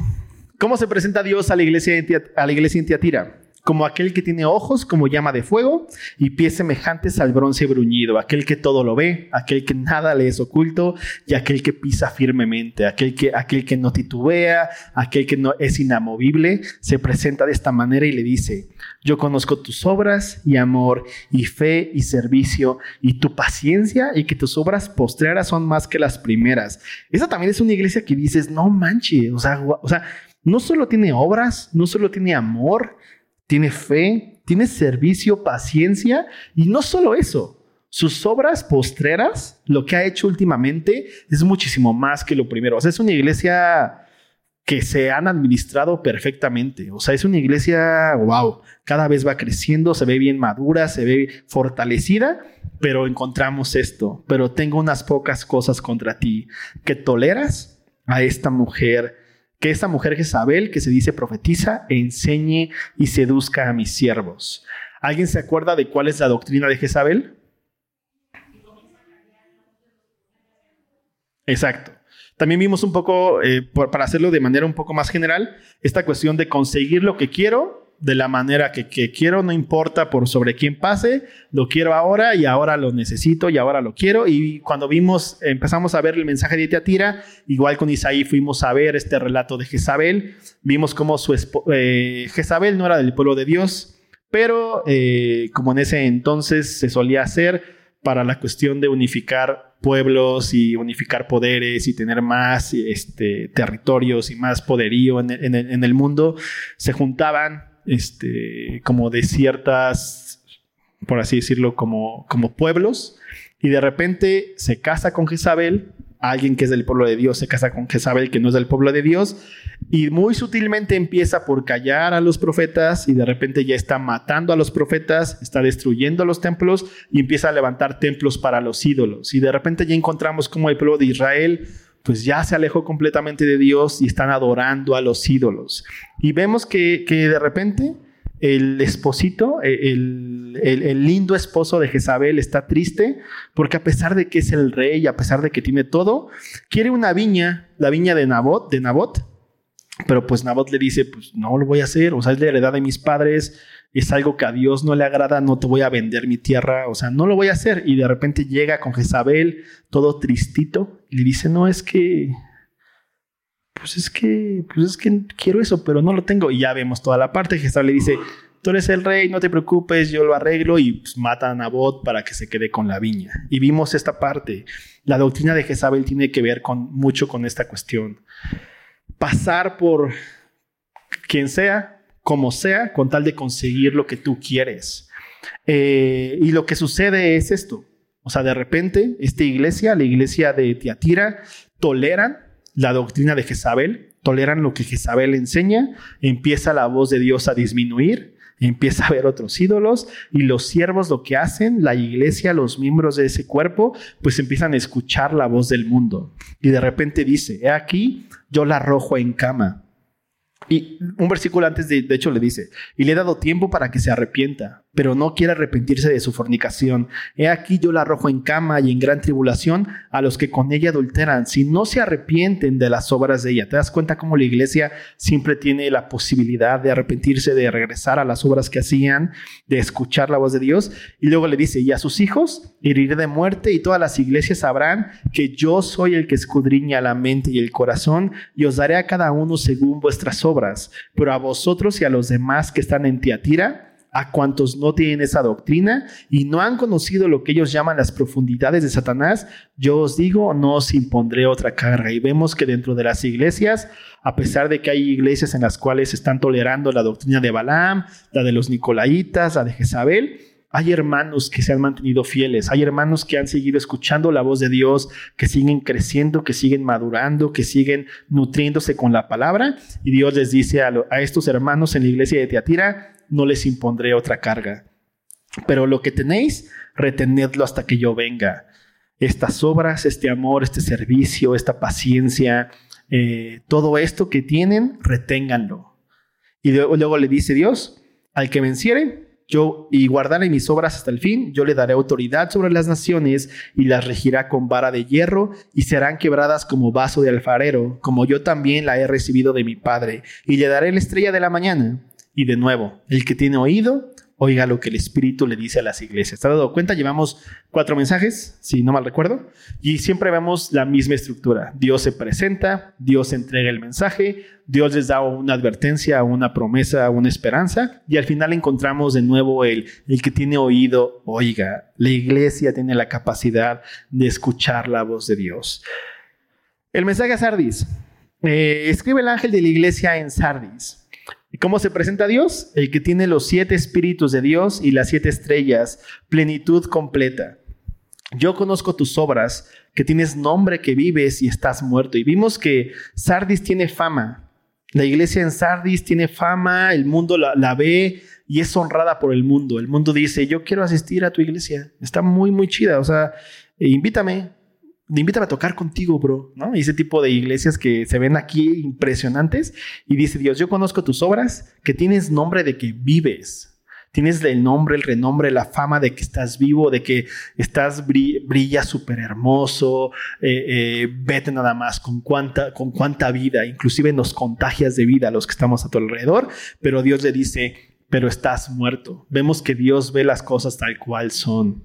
¿Cómo se presenta Dios a la iglesia, a la iglesia en Teatira? Como aquel que tiene ojos como llama de fuego y pies semejantes al bronce bruñido, aquel que todo lo ve, aquel que nada le es oculto y aquel que pisa firmemente, aquel que, aquel que no titubea, aquel que no es inamovible, se presenta de esta manera y le dice, yo conozco tus obras y amor y fe y servicio y tu paciencia y que tus obras postreras son más que las primeras. Esa también es una iglesia que dices, no manches, o sea, o sea, no solo tiene obras, no solo tiene amor, tiene fe, tiene servicio, paciencia y no solo eso, sus obras postreras, lo que ha hecho últimamente es muchísimo más que lo primero. O sea, es una iglesia que se han administrado perfectamente. O sea, es una iglesia, wow, cada vez va creciendo, se ve bien madura, se ve fortalecida, pero encontramos esto. Pero tengo unas pocas cosas contra ti, que toleras a esta mujer que esta mujer Jezabel, que se dice profetiza, enseñe y seduzca a mis siervos. ¿Alguien se acuerda de cuál es la doctrina de Jezabel? Exacto. También vimos un poco, eh, para hacerlo de manera un poco más general, esta cuestión de conseguir lo que quiero de la manera que, quiero, no importa por sobre quién pase, lo quiero ahora y ahora lo necesito y ahora lo quiero. Y cuando vimos, empezamos a ver el mensaje de Teatira, igual con Isaí fuimos a ver este relato de Jezabel, vimos cómo su eh, Jezabel no era del pueblo de Dios, pero eh, como en ese entonces se solía hacer para la cuestión de unificar pueblos y unificar poderes y tener más este, territorios y más poderío en en el mundo, se juntaban este, como de ciertas, por así decirlo, como, como pueblos, y de repente se casa con Jezabel alguien que es del pueblo de Dios se casa con Jezabel que no es del pueblo de Dios y muy sutilmente empieza por callar a los profetas y de repente ya está matando a los profetas, está destruyendo los templos y empieza a levantar templos para los ídolos. Y de repente ya encontramos como el pueblo de Israel pues ya se alejó completamente de Dios y están adorando a los ídolos. Y vemos que, que de repente el esposito, e, el, el, lindo esposo de Jezabel está triste porque a pesar de que es el rey, a pesar de que tiene todo, quiere una viña, la viña de Nabot, de Nabot, pero pues Nabot le dice, pues no lo voy a hacer, o sea, es la heredad de mis padres, es algo que a Dios no le agrada, no te voy a vender mi tierra, o sea, no lo voy a hacer. Y de repente llega con Jezabel, todo tristito, y le dice, no, es que pues es que, pues es que quiero eso, pero no lo tengo. Y ya vemos toda la parte. Jezabel le dice, tú eres el rey, no te preocupes, yo lo arreglo y pues, mata a Nabot para que se quede con la viña. Y vimos esta parte. La doctrina de Jezabel tiene que ver con, mucho con esta cuestión. Pasar por quien sea, como sea, con tal de conseguir lo que tú quieres. Eh, y lo que sucede es esto. O sea, de repente, esta iglesia, la iglesia de Tiatira, toleran la doctrina de Jezabel, toleran lo que Jezabel enseña, empieza la voz de Dios a disminuir, empieza a ver otros ídolos y los siervos lo que hacen, la iglesia, los miembros de ese cuerpo, pues empiezan a escuchar la voz del mundo. Y de repente dice, he aquí, yo la arrojo en cama y un versículo antes, de, de, hecho, le dice, y le he dado tiempo para que se arrepienta, pero no quiere arrepentirse de su fornicación. He aquí yo la arrojo en cama y en gran tribulación a los que con ella adulteran, si no se arrepienten de las obras de ella. ¿Te das cuenta cómo la iglesia siempre tiene la posibilidad de arrepentirse, de regresar a las obras que hacían, de escuchar la voz de Dios? Y luego le dice, y a sus hijos heriré de muerte y todas las iglesias sabrán que yo soy el que escudriña la mente y el corazón y os daré a cada uno según vuestras obras pero a vosotros y a los demás que están en Tiatira, a cuantos no tienen esa doctrina y no han conocido lo que ellos llaman las profundidades de Satanás, yo os digo, no os impondré otra carga. Y vemos que dentro de las iglesias, a pesar de que hay iglesias en las cuales están tolerando la doctrina de Balaam, la de los Nicolaitas, la de Jezabel, hay hermanos que se han mantenido fieles, hay hermanos que han seguido escuchando la voz de Dios, que siguen creciendo, que siguen madurando, que siguen nutriéndose con la palabra. Y Dios les dice a, estos hermanos en la iglesia de Teatira, no les impondré otra carga. Pero lo que tenéis, retenedlo hasta que yo venga. Estas obras, este amor, este servicio, esta paciencia, eh, todo esto que tienen, reténganlo. Y luego, luego le dice Dios, al que venciere, yo y guardaré mis obras hasta el fin, yo le daré autoridad sobre las naciones y las regirá con vara de hierro y serán quebradas como vaso de alfarero, como yo también la he recibido de mi Padre, y le daré la estrella de la mañana. Y de nuevo, el que tiene oído, oiga lo que el Espíritu le dice a las iglesias. ¿Te has dado cuenta? Llevamos cuatro mensajes, si no mal recuerdo, y siempre vemos la misma estructura. Dios se presenta, Dios entrega el mensaje, Dios les da una advertencia, una promesa, una esperanza, y al final encontramos de nuevo el, el que tiene oído, oiga. La iglesia tiene la capacidad de escuchar la voz de Dios. El mensaje a Sardis. Eh, escribe el ángel de la iglesia en Sardis. ¿Y cómo se presenta Dios? El que tiene los siete espíritus de Dios y las siete estrellas, plenitud completa. Yo conozco tus obras, que tienes nombre, que vives y estás muerto. Y vimos que Sardis tiene fama. La iglesia en Sardis tiene fama, el mundo la, la ve y es honrada por el mundo. El mundo dice, yo quiero asistir a tu iglesia. Está muy, muy chida. O sea, invítame, invítame a tocar contigo, bro, ¿no? Y ese tipo de iglesias que se ven aquí impresionantes. Y dice Dios, yo conozco tus obras, que tienes nombre de que vives. Tienes el nombre, el renombre, la fama de que estás vivo, de que estás brilla súper hermoso. Eh, eh, vete nada más con cuánta, con cuánta vida, inclusive nos contagias de vida a los que estamos a tu alrededor. Pero Dios le dice, pero estás muerto. Vemos que Dios ve las cosas tal cual son.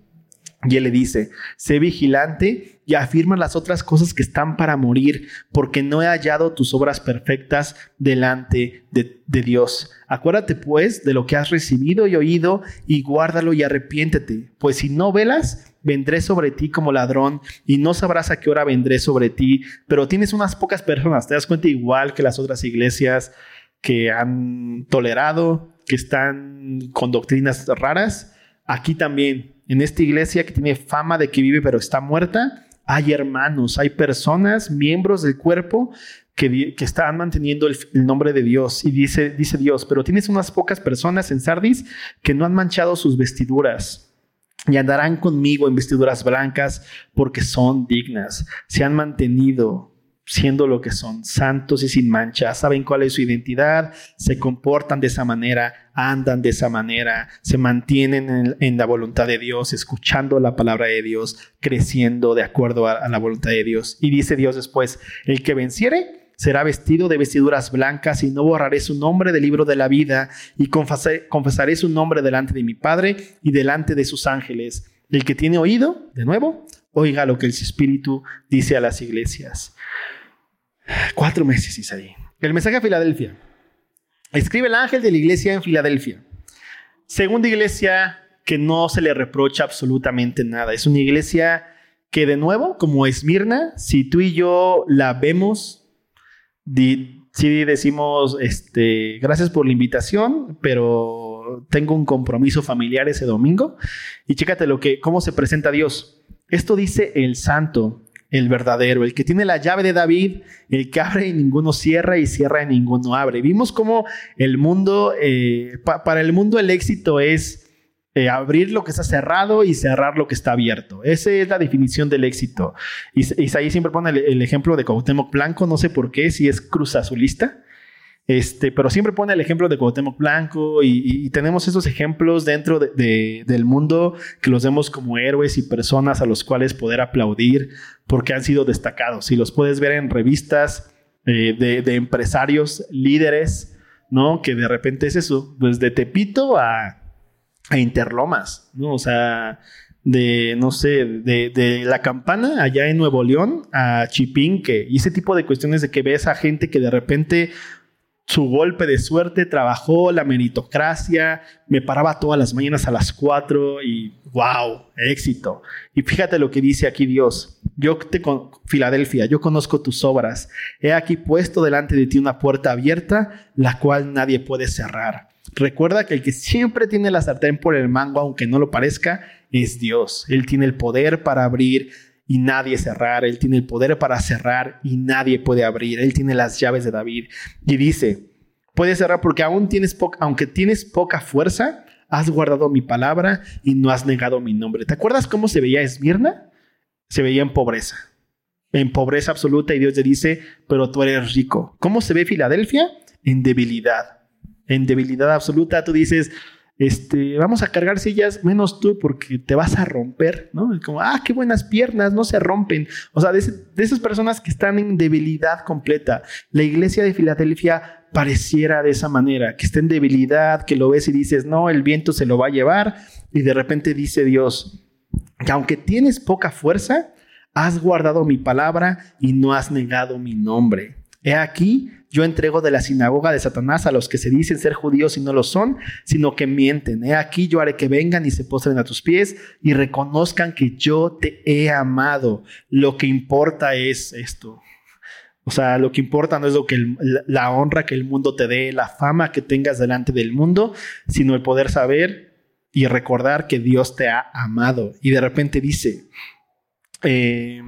Y él le dice, sé vigilante y afirma las otras cosas que están para morir, porque no he hallado tus obras perfectas delante de, Dios. Acuérdate pues de lo que has recibido y oído y guárdalo y arrepiéntete, pues si no velas, vendré sobre ti como ladrón y no sabrás a qué hora vendré sobre ti, pero tienes unas pocas personas, te das cuenta igual que las otras iglesias que han tolerado, que están con doctrinas raras, aquí también en esta iglesia que tiene fama de que vive pero está muerta, hay hermanos, hay personas, miembros del cuerpo que, que están manteniendo el, nombre de Dios. Y dice, dice Dios, pero tienes unas pocas personas en Sardis que no han manchado sus vestiduras y andarán conmigo en vestiduras blancas porque son dignas, se han mantenido siendo lo que son, santos y sin mancha, saben cuál es su identidad, se comportan de esa manera, andan de esa manera, se mantienen en, la voluntad de Dios, escuchando la palabra de Dios, creciendo de acuerdo a, a la voluntad de Dios. Y dice Dios después, el que venciere será vestido de vestiduras blancas y no borraré su nombre del libro de la vida y confesaré su nombre delante de mi Padre y delante de sus ángeles. El que tiene oído, de nuevo, oiga lo que el Espíritu dice a las iglesias. Cuatro meses, Isaí. El mensaje a Filadelfia. Escribe el ángel de la iglesia en Filadelfia. Segunda iglesia que no se le reprocha absolutamente nada. Es una iglesia que de nuevo, como Esmirna, si tú y yo la vemos, si decimos, este, gracias por la invitación, pero tengo un compromiso familiar ese domingo. Y chécate lo que, cómo se presenta Dios. Esto dice el santo el verdadero, el que tiene la llave de David, el que abre y ninguno cierra y cierra y ninguno abre. Vimos cómo el mundo, eh, para el mundo el éxito es eh, abrir lo que está cerrado y cerrar lo que está abierto. Esa es la definición del éxito. Isaí siempre pone el, el ejemplo de Cuauhtémoc Blanco, no sé por qué, si es cruz azulista este, pero siempre pone el ejemplo de Cuauhtémoc Blanco y, tenemos esos ejemplos dentro del mundo que los vemos como héroes y personas a los cuales poder aplaudir porque han sido destacados. Y los puedes ver en revistas eh, de, empresarios, líderes, ¿no? Que de repente es eso, pues de Tepito a, a Interlomas, ¿no? O sea, de, no sé, de, de, la campana allá en Nuevo León a Chipinque y ese tipo de cuestiones de que ves a gente que de repente su golpe de suerte, trabajó la meritocracia, me paraba todas las mañanas a las 4 y wow, éxito. Y fíjate lo que dice aquí Dios. Yo te con Filadelfia, yo conozco tus obras. He aquí puesto delante de ti una puerta abierta, la cual nadie puede cerrar. Recuerda que el que siempre tiene la sartén por el mango, aunque no lo parezca, es Dios. Él tiene el poder para abrir y nadie cerrar. Él tiene el poder para cerrar y nadie puede abrir. Él tiene las llaves de David. Y dice, puede cerrar porque aún tienes poca, aunque tienes poca fuerza, has guardado mi palabra y no has negado mi nombre. ¿Te acuerdas cómo se veía Esmirna? Se veía en pobreza. En pobreza absoluta y Dios le dice, pero tú eres rico. ¿Cómo se ve Filadelfia? En debilidad. En debilidad absoluta tú dices, este, vamos a cargar sillas menos tú porque te vas a romper, ¿no? como, ah, qué buenas piernas, no se rompen. O sea, de, esas personas que están en debilidad completa. La iglesia de Filadelfia pareciera de esa manera, que está en debilidad, que lo ves y dices, no, el viento se lo va a llevar. Y de repente dice Dios, que aunque tienes poca fuerza, has guardado mi palabra y no has negado mi nombre. He aquí, yo entrego de la sinagoga de Satanás a los que se dicen ser judíos y no lo son, sino que mienten. He aquí yo haré que vengan y se postren a tus pies y reconozcan que yo te he amado. Lo que importa es esto. O sea, lo que importa no es lo que la honra que el mundo te dé, la fama que tengas delante del mundo, sino el poder saber y recordar que Dios te ha amado. Y de repente dice, eh,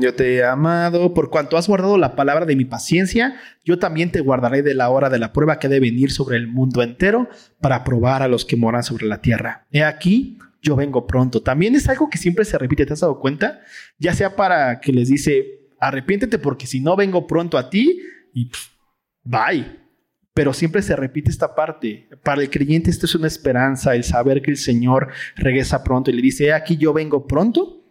yo te he amado, por cuanto has guardado la palabra de mi paciencia, yo también te guardaré de la hora de la prueba que debe venir sobre el mundo entero para probar a los que moran sobre la tierra. He aquí, yo vengo pronto. También es algo que siempre se repite, ¿te has dado cuenta? Ya sea para que les dice, arrepiéntete porque si no vengo pronto a ti y bye. Pero siempre se repite esta parte. Para el creyente esto es una esperanza, el saber que el Señor regresa pronto y le dice, aquí yo vengo pronto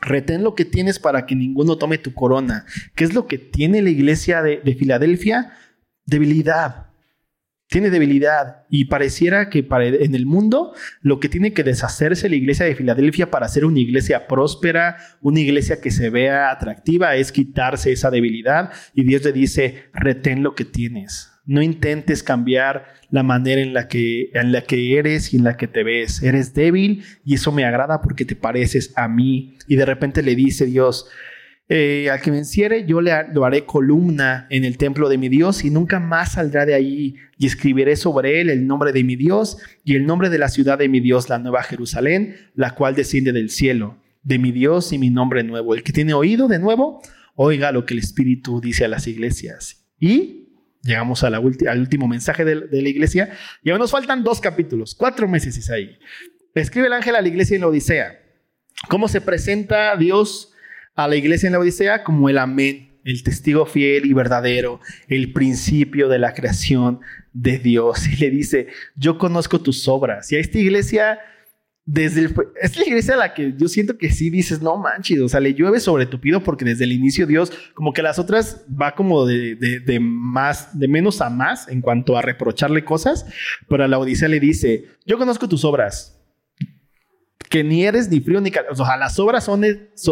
Retén lo que tienes para que ninguno tome tu corona. ¿Qué es lo que tiene la iglesia de, Filadelfia? Debilidad. Tiene debilidad y pareciera que en el mundo lo que tiene que deshacerse la iglesia de Filadelfia para ser una iglesia próspera, una iglesia que se vea atractiva, es quitarse esa debilidad y Dios le dice, retén lo que tienes. No intentes cambiar la manera en la, que, en la que eres y en la que te ves. Eres débil y eso me agrada porque te pareces a mí. Y de repente le dice Dios, eh, al que venciere, yo le lo haré columna en el templo de mi Dios y nunca más saldrá de allí. Y escribiré sobre él el nombre de mi Dios y el nombre de la ciudad de mi Dios, la nueva Jerusalén, la cual desciende del cielo de mi Dios y mi nombre nuevo. El que tiene oído de nuevo, oiga lo que el Espíritu dice a las iglesias. Y llegamos al último mensaje de, la iglesia y aún nos faltan dos capítulos, cuatro meses es ahí. Escribe el ángel a la iglesia en la Odisea. ¿Cómo se presenta Dios a la iglesia en la Odisea? Como el amén, el testigo fiel y verdadero, el principio de la creación de Dios. Y le dice, yo conozco tus obras. Y a esta iglesia desde el, es la iglesia la que yo siento que sí dices, no manches, o sea, le llueve sobre tu pido porque desde el inicio Dios, como que las otras va como de, de, más, de menos a más en cuanto a reprocharle cosas, pero a la Odisea le dice, yo conozco tus obras, que ni eres ni frío ni caliente. O sea, las obras son,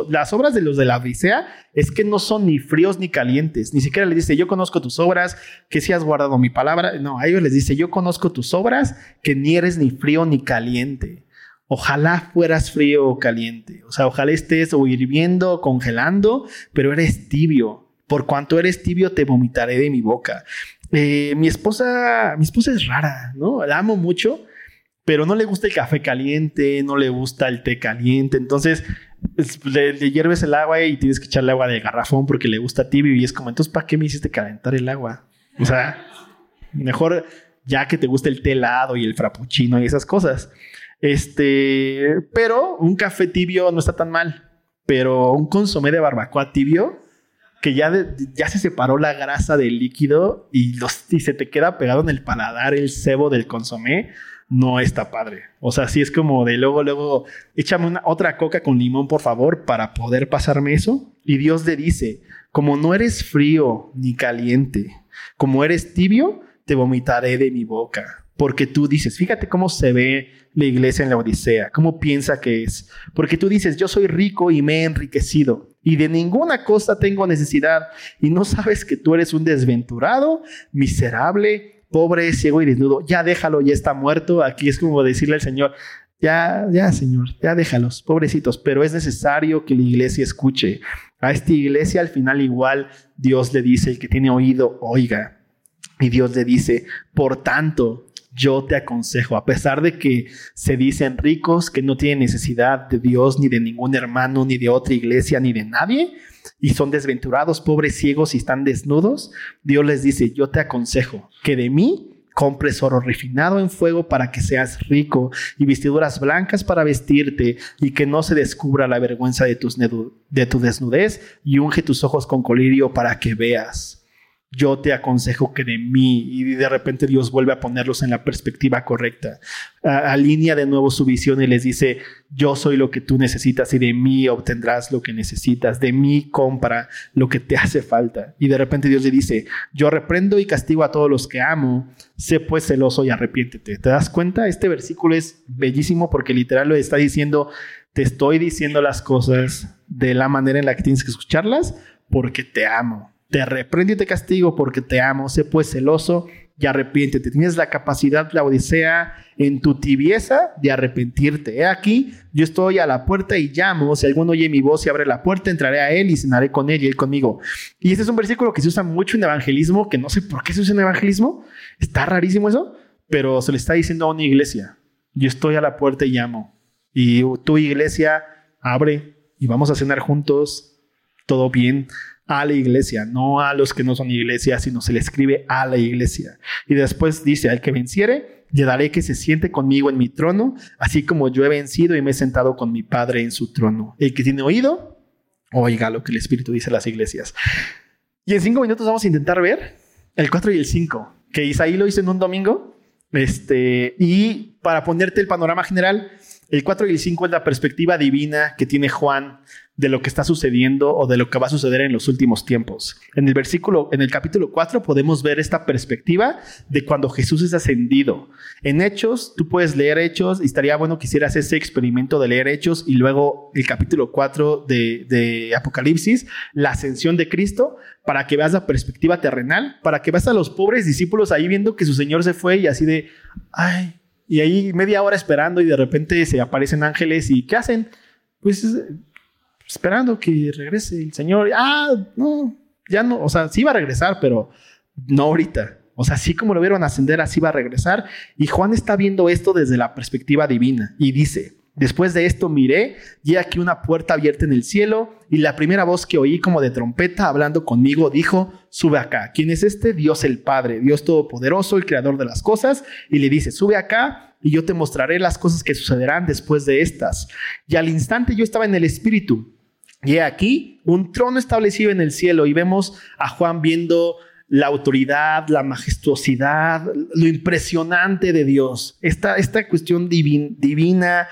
las obras de los de la Odisea es que no son ni fríos ni calientes. Ni siquiera le dice, yo conozco tus obras, que si has guardado mi palabra. No, a ellos les dice, yo conozco tus obras, que ni eres ni frío ni caliente. Ojalá fueras frío o caliente. O sea, ojalá estés o hirviendo o congelando, pero eres tibio. Por cuanto eres tibio, te vomitaré de mi boca. Eh, mi esposa, mi esposa es rara, ¿no? La amo mucho, pero no le gusta el café caliente, no le gusta el té caliente. Entonces, le, hierves el agua y tienes que echarle agua de garrafón porque le gusta tibio. Y es como, entonces, ¿para qué me hiciste calentar el agua? O sea, mejor ya que te gusta el té helado y el frappuccino y esas cosas. Este, pero un café tibio no está tan mal. Pero un consomé de barbacoa tibio, que ya, ya se separó la grasa del líquido y, los, y se te queda pegado en el paladar el cebo del consomé, no está padre. O sea, sí es como de luego, luego, échame una, otra coca con limón, por favor, para poder pasarme eso. Y Dios le dice, como no eres frío ni caliente, como eres tibio, te vomitaré de mi boca. Porque tú dices, fíjate cómo se ve la iglesia en la Odisea? ¿Cómo piensa que es? Porque tú dices, yo soy rico y me he enriquecido y de ninguna cosa tengo necesidad y no sabes que tú eres un desventurado, miserable, pobre, ciego y desnudo. Ya déjalo, ya está muerto. Aquí es como decirle al Señor, ya, ya, Señor, ya déjalos, pobrecitos, pero es necesario que la iglesia escuche. A esta iglesia al final igual Dios le dice, el que tiene oído, oiga. Y Dios le dice, por tanto, yo te aconsejo, a pesar de que se dicen ricos, que no tienen necesidad de Dios, ni de ningún hermano, ni de otra iglesia, ni de nadie, y son desventurados, pobres ciegos y están desnudos, Dios les dice, yo te aconsejo que de mí compres oro refinado en fuego para que seas rico y vestiduras blancas para vestirte y que no se descubra la vergüenza de, tus tu desnudez y unge tus ojos con colirio para que veas yo te aconsejo que de mí y de repente Dios vuelve a ponerlos en la perspectiva correcta. alinea de nuevo su visión y les dice, yo soy lo que tú necesitas y de mí obtendrás lo que necesitas, de mí compra lo que te [LAUGHS] hace falta. Y de repente Dios le dice, yo reprendo y castigo a todos los que amo, sé pues celoso y arrepiéntete. ¿Te das cuenta? Este versículo es bellísimo porque literal lo está diciendo, te estoy diciendo las cosas de la manera en la que tienes que escucharlas porque te amo te reprendo y te castigo porque te amo. Sé pues celoso y arrepiéntete. Tienes la capacidad, la odisea, en tu tibieza de arrepentirte. He aquí, yo estoy a la puerta y llamo. Si alguno oye mi voz y abre la puerta, entraré a él y cenaré con él y él conmigo. Y este es un versículo que se usa mucho en evangelismo, que no sé por qué se usa en evangelismo. Está rarísimo eso, pero se le está diciendo a una iglesia. Yo estoy a la puerta y llamo. Y tu iglesia abre y vamos a cenar juntos. Todo bien a la iglesia, no a los que no son iglesia, sino se le escribe a la iglesia. Y después dice, al que venciere, le daré que se siente conmigo en mi trono, así como yo he vencido y me he sentado con mi Padre en su trono. El que tiene oído, oiga lo que el Espíritu dice a las iglesias. Y en cinco minutos vamos a intentar ver el 4 y el 5, que Isaí lo hizo en un domingo. Este, y para ponerte el panorama general, el 4 y el 5 es la perspectiva divina que tiene Juan de lo que está sucediendo o de lo que va a suceder en los últimos tiempos. En el versículo, en el capítulo 4 podemos ver esta perspectiva de cuando Jesús es ascendido. En Hechos, tú puedes leer Hechos y estaría bueno que hicieras ese experimento de leer Hechos y luego el capítulo 4 de, de Apocalipsis, la ascensión de Cristo, para que veas la perspectiva terrenal, para que veas a los pobres discípulos ahí viendo que su Señor se fue y así de, ay, y ahí media hora esperando y de repente se aparecen ángeles y ¿qué hacen? Pues esperando que regrese el Señor. Ah, no, ya no, o sea, sí va a regresar, pero no ahorita. O sea, así como lo vieron ascender, así va a regresar. Y Juan está viendo esto desde la perspectiva divina y dice, Después de esto miré y aquí una puerta abierta en el cielo y la primera voz que oí como de trompeta hablando conmigo dijo, sube acá. ¿Quién es este? Dios el Padre, Dios Todopoderoso, el Creador de las cosas. Y le dice, sube acá y yo te mostraré las cosas que sucederán después de estas. Y al instante yo estaba en el Espíritu. Y aquí un trono establecido en el cielo y vemos a Juan viendo la autoridad, la majestuosidad, lo impresionante de Dios, esta, esta cuestión divina,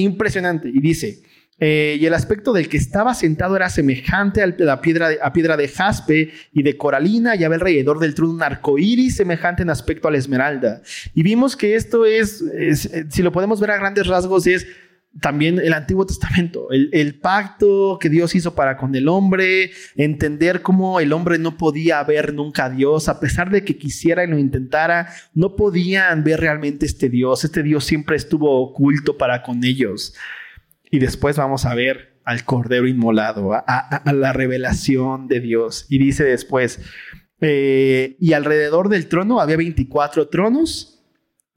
impresionante. Y dice, eh, y el aspecto del que estaba sentado era semejante a la piedra de, a piedra de jaspe y de coralina, y había alrededor del trono un arco iris semejante en aspecto a la esmeralda. Y vimos que esto es, eh, si lo podemos ver a grandes rasgos, es también el Antiguo Testamento, el, pacto que Dios hizo para con el hombre, entender cómo el hombre no podía ver nunca a Dios, a pesar de que quisiera y lo intentara, no podían ver realmente este Dios. Este Dios siempre estuvo oculto para con ellos. Y después vamos a ver al Cordero inmolado, a, la revelación de Dios. Y dice después, eh, y alrededor del trono había 24 tronos.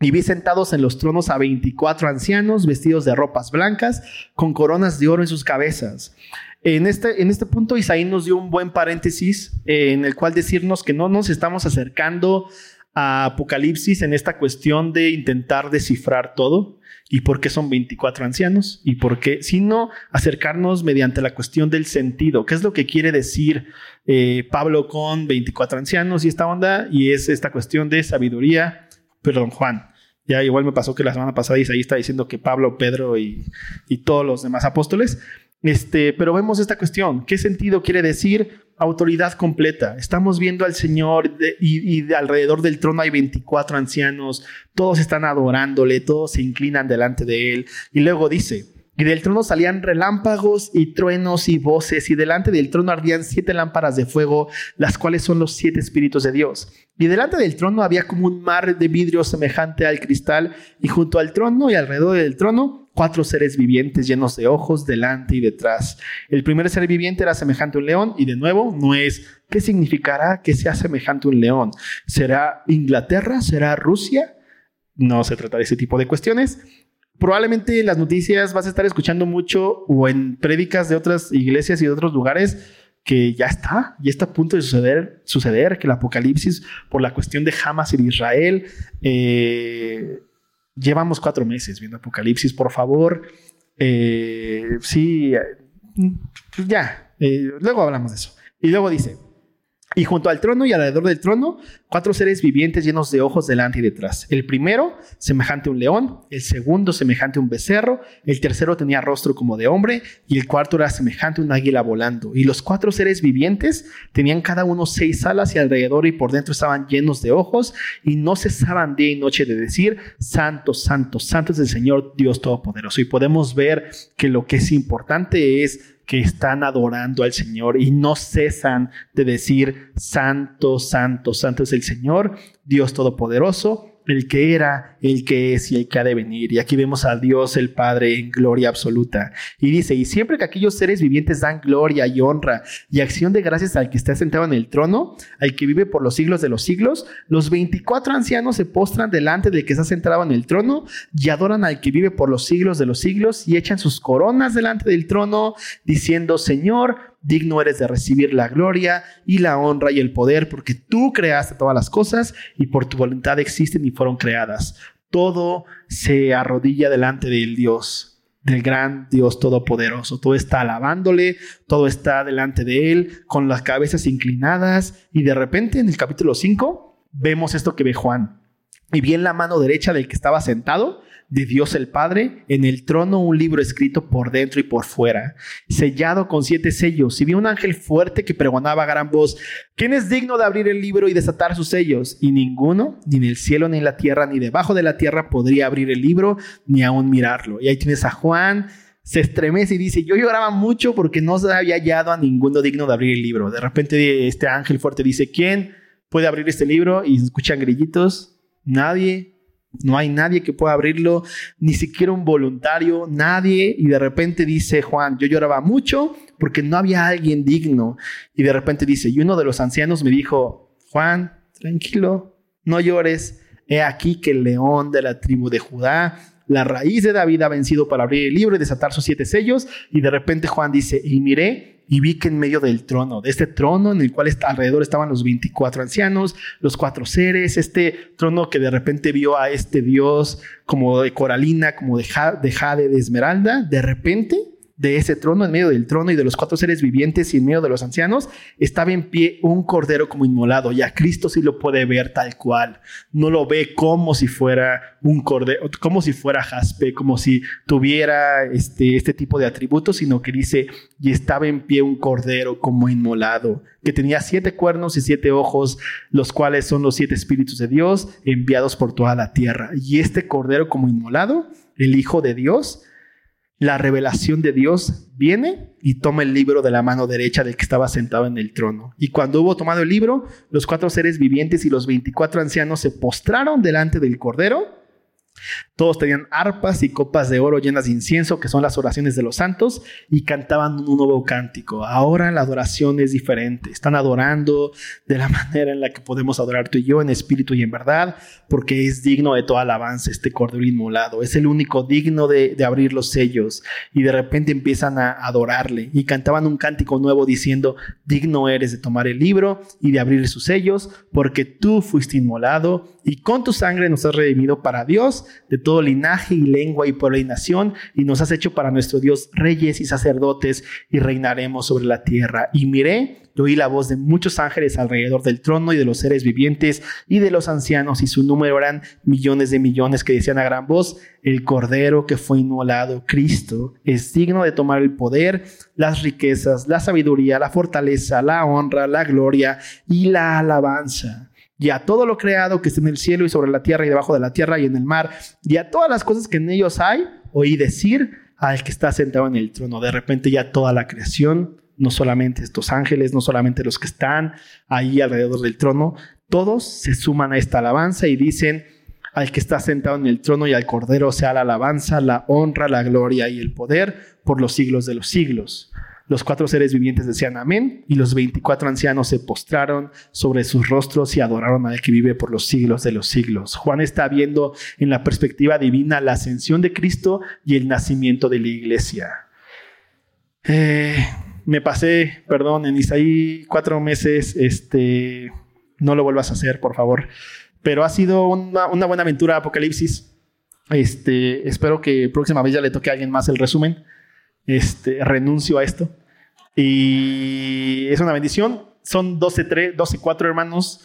Y vi sentados en los tronos a 24 ancianos vestidos de ropas blancas, con coronas de oro en sus cabezas. En este, en este punto, Isaí nos dio un buen paréntesis eh, en el cual decirnos que no nos estamos acercando a Apocalipsis en esta cuestión de intentar descifrar todo, ¿Y por qué son 24 ancianos? ¿Y por qué? Sino acercarnos mediante la cuestión del sentido. ¿Qué es lo que quiere decir eh, Pablo con 24 ancianos y esta onda? Y es esta cuestión de sabiduría. Perdón, Juan. Ya igual me pasó que la semana pasada Isaí está diciendo que Pablo, Pedro y, y todos los demás apóstoles. Este, pero vemos esta cuestión. ¿Qué sentido quiere decir? autoridad completa. Estamos viendo al Señor y, de alrededor del trono hay 24 ancianos, todos están adorándole, todos se inclinan delante de Él. Y luego dice, y del trono salían relámpagos y truenos y voces, y delante del trono ardían siete lámparas de fuego, las cuales son los siete espíritus de Dios. Y delante del trono había como un mar de vidrio semejante al cristal, y junto al trono y alrededor del trono cuatro seres vivientes llenos de ojos delante y detrás. El primer ser viviente era semejante a un león y de nuevo no es qué significará que sea semejante a un león. ¿Será Inglaterra? ¿Será Rusia? No se trata de ese tipo de cuestiones. Probablemente en las noticias vas a estar escuchando mucho o en prédicas de otras iglesias y de otros lugares que ya está, ya está a punto de suceder, suceder que el apocalipsis por la cuestión de Hamas y de Israel eh, Llevamos cuatro meses viendo Apocalipsis, por favor. Eh, sí, pues ya, eh, luego hablamos de eso. Y luego dice, y junto al trono y alrededor del trono, cuatro seres vivientes llenos de ojos delante y detrás. El primero, semejante a un león, el segundo, semejante a un becerro, el tercero tenía rostro como de hombre, y el cuarto era semejante a un águila volando. Y los cuatro seres vivientes tenían cada uno seis alas y alrededor y por dentro estaban llenos de ojos, y no cesaban día y noche de decir, Santo, Santo, Santo es el Señor Dios Todopoderoso. Y podemos ver que lo que es importante es que están adorando al Señor y no cesan de decir, Santo, Santo, Santo es el Señor, Dios Todopoderoso, el que era, el que es y el que ha de venir. Y aquí vemos a Dios el Padre en gloria absoluta. Y dice, y siempre que aquellos seres vivientes dan gloria y honra y acción de gracias al que está sentado en el trono, al que vive por los siglos de los siglos, los 24 ancianos se postran delante del que está sentado en el trono y adoran al que vive por los siglos de los siglos y echan sus coronas delante del trono, diciendo, Señor, digno eres de recibir la gloria y la honra y el poder, porque tú creaste todas las cosas y por tu voluntad existen y fueron creadas. Todo se arrodilla delante del Dios, del gran Dios todopoderoso. Todo está alabándole, todo está delante de Él, con las cabezas inclinadas, y de repente en el capítulo 5 vemos esto que ve Juan. Y vi en la mano derecha del que estaba sentado de Dios el Padre, en el trono un libro escrito por dentro y por fuera, sellado con siete sellos. Y vi un ángel fuerte que pregonaba a gran voz, ¿quién es digno de abrir el libro y desatar sus sellos? Y ninguno, ni en el cielo, ni en la tierra, ni debajo de la tierra, podría abrir el libro, ni aún mirarlo. Y ahí tienes a Juan, se estremece y dice, yo lloraba mucho porque no se había hallado a ninguno digno de abrir el libro. De repente este ángel fuerte dice, ¿quién puede abrir este libro? Y escuchan grillitos, nadie. No hay nadie que pueda abrirlo, ni siquiera un voluntario, nadie. Y de repente dice Juan, yo lloraba mucho porque no había alguien digno. Y de repente dice, y uno de los ancianos me dijo, Juan, tranquilo, no llores. He aquí que el león de la tribu de Judá, la raíz de David ha vencido para abrir el libro y desatar sus siete sellos. Y de repente Juan dice, y miré y vi que en medio del trono, de este trono en el cual alrededor estaban los 24 ancianos, los cuatro seres, este trono que de repente vio a este Dios como de coralina, como de, de jade, de esmeralda, de repente de ese trono, en medio del trono y de los cuatro seres vivientes y en medio de los ancianos, estaba en pie un cordero como inmolado. Y a Cristo sí lo puede ver tal cual. No lo ve como si fuera un cordero, como si fuera jaspe, como si tuviera este, este tipo de atributos, sino que dice, y estaba en pie un cordero como inmolado, que tenía siete cuernos y siete ojos, los cuales son los siete espíritus de Dios enviados por toda la tierra. Y este cordero como inmolado, el Hijo de Dios, la revelación de Dios viene y toma el libro de la mano derecha del que estaba sentado en el trono. Y cuando hubo tomado el libro, los cuatro seres vivientes y los veinticuatro ancianos se postraron delante del Cordero todos tenían arpas y copas de oro llenas de incienso, que son las oraciones de los santos, y cantaban un nuevo cántico. Ahora la adoración es diferente. Están adorando de la [LAUGHS] manera en la que podemos adorar tú y yo, en espíritu y en verdad, porque es digno de toda alabanza este cordero inmolado. Es el único digno de, de abrir los sellos. Y de repente empiezan a adorarle y cantaban un cántico nuevo diciendo, digno eres de tomar el libro y de abrir sus sellos, porque tú fuiste inmolado y con tu sangre nos has redimido para Dios de todo linaje y lengua y pueblo y nación, y nos has hecho para nuestro Dios reyes y sacerdotes, y reinaremos sobre la tierra. Y miré, y oí la voz de muchos ángeles alrededor del trono y de los seres vivientes y de los ancianos, y su número eran millones de millones que decían a gran voz, el Cordero que fue inmolado, Cristo, es digno de tomar el poder, las riquezas, la sabiduría, la fortaleza, la honra, la gloria y la alabanza y a todo lo creado que está en el cielo y sobre la tierra y debajo de la tierra y en el mar, y a todas las cosas que en ellos hay, oí decir al que está sentado en el trono. De repente ya toda la creación, no solamente estos ángeles, no solamente los que están ahí alrededor del trono, todos se suman a esta alabanza y dicen al que está sentado en el trono y al cordero sea la alabanza, la honra, la gloria y el poder por los siglos de los siglos. Los cuatro seres vivientes decían amén y los veinticuatro ancianos se postraron sobre sus rostros y adoraron al que vive por los siglos de los siglos. Juan está viendo en la perspectiva divina la ascensión de Cristo y el nacimiento de la iglesia. Eh, me pasé, perdón, en Isaí cuatro meses, este, no lo vuelvas a hacer, por favor. Pero ha sido una, buena aventura Apocalipsis. Este, espero que próxima vez ya le toque a alguien más el resumen. Este, renuncio a esto. Y es una bendición. Son 12, 3, 12 4 hermanos.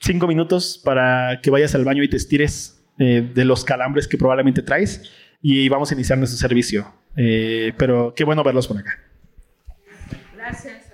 5 minutos para que vayas al baño y te estires eh, de los calambres que probablemente traes. Y vamos a iniciar nuestro servicio. Eh, pero qué bueno verlos por acá. Gracias.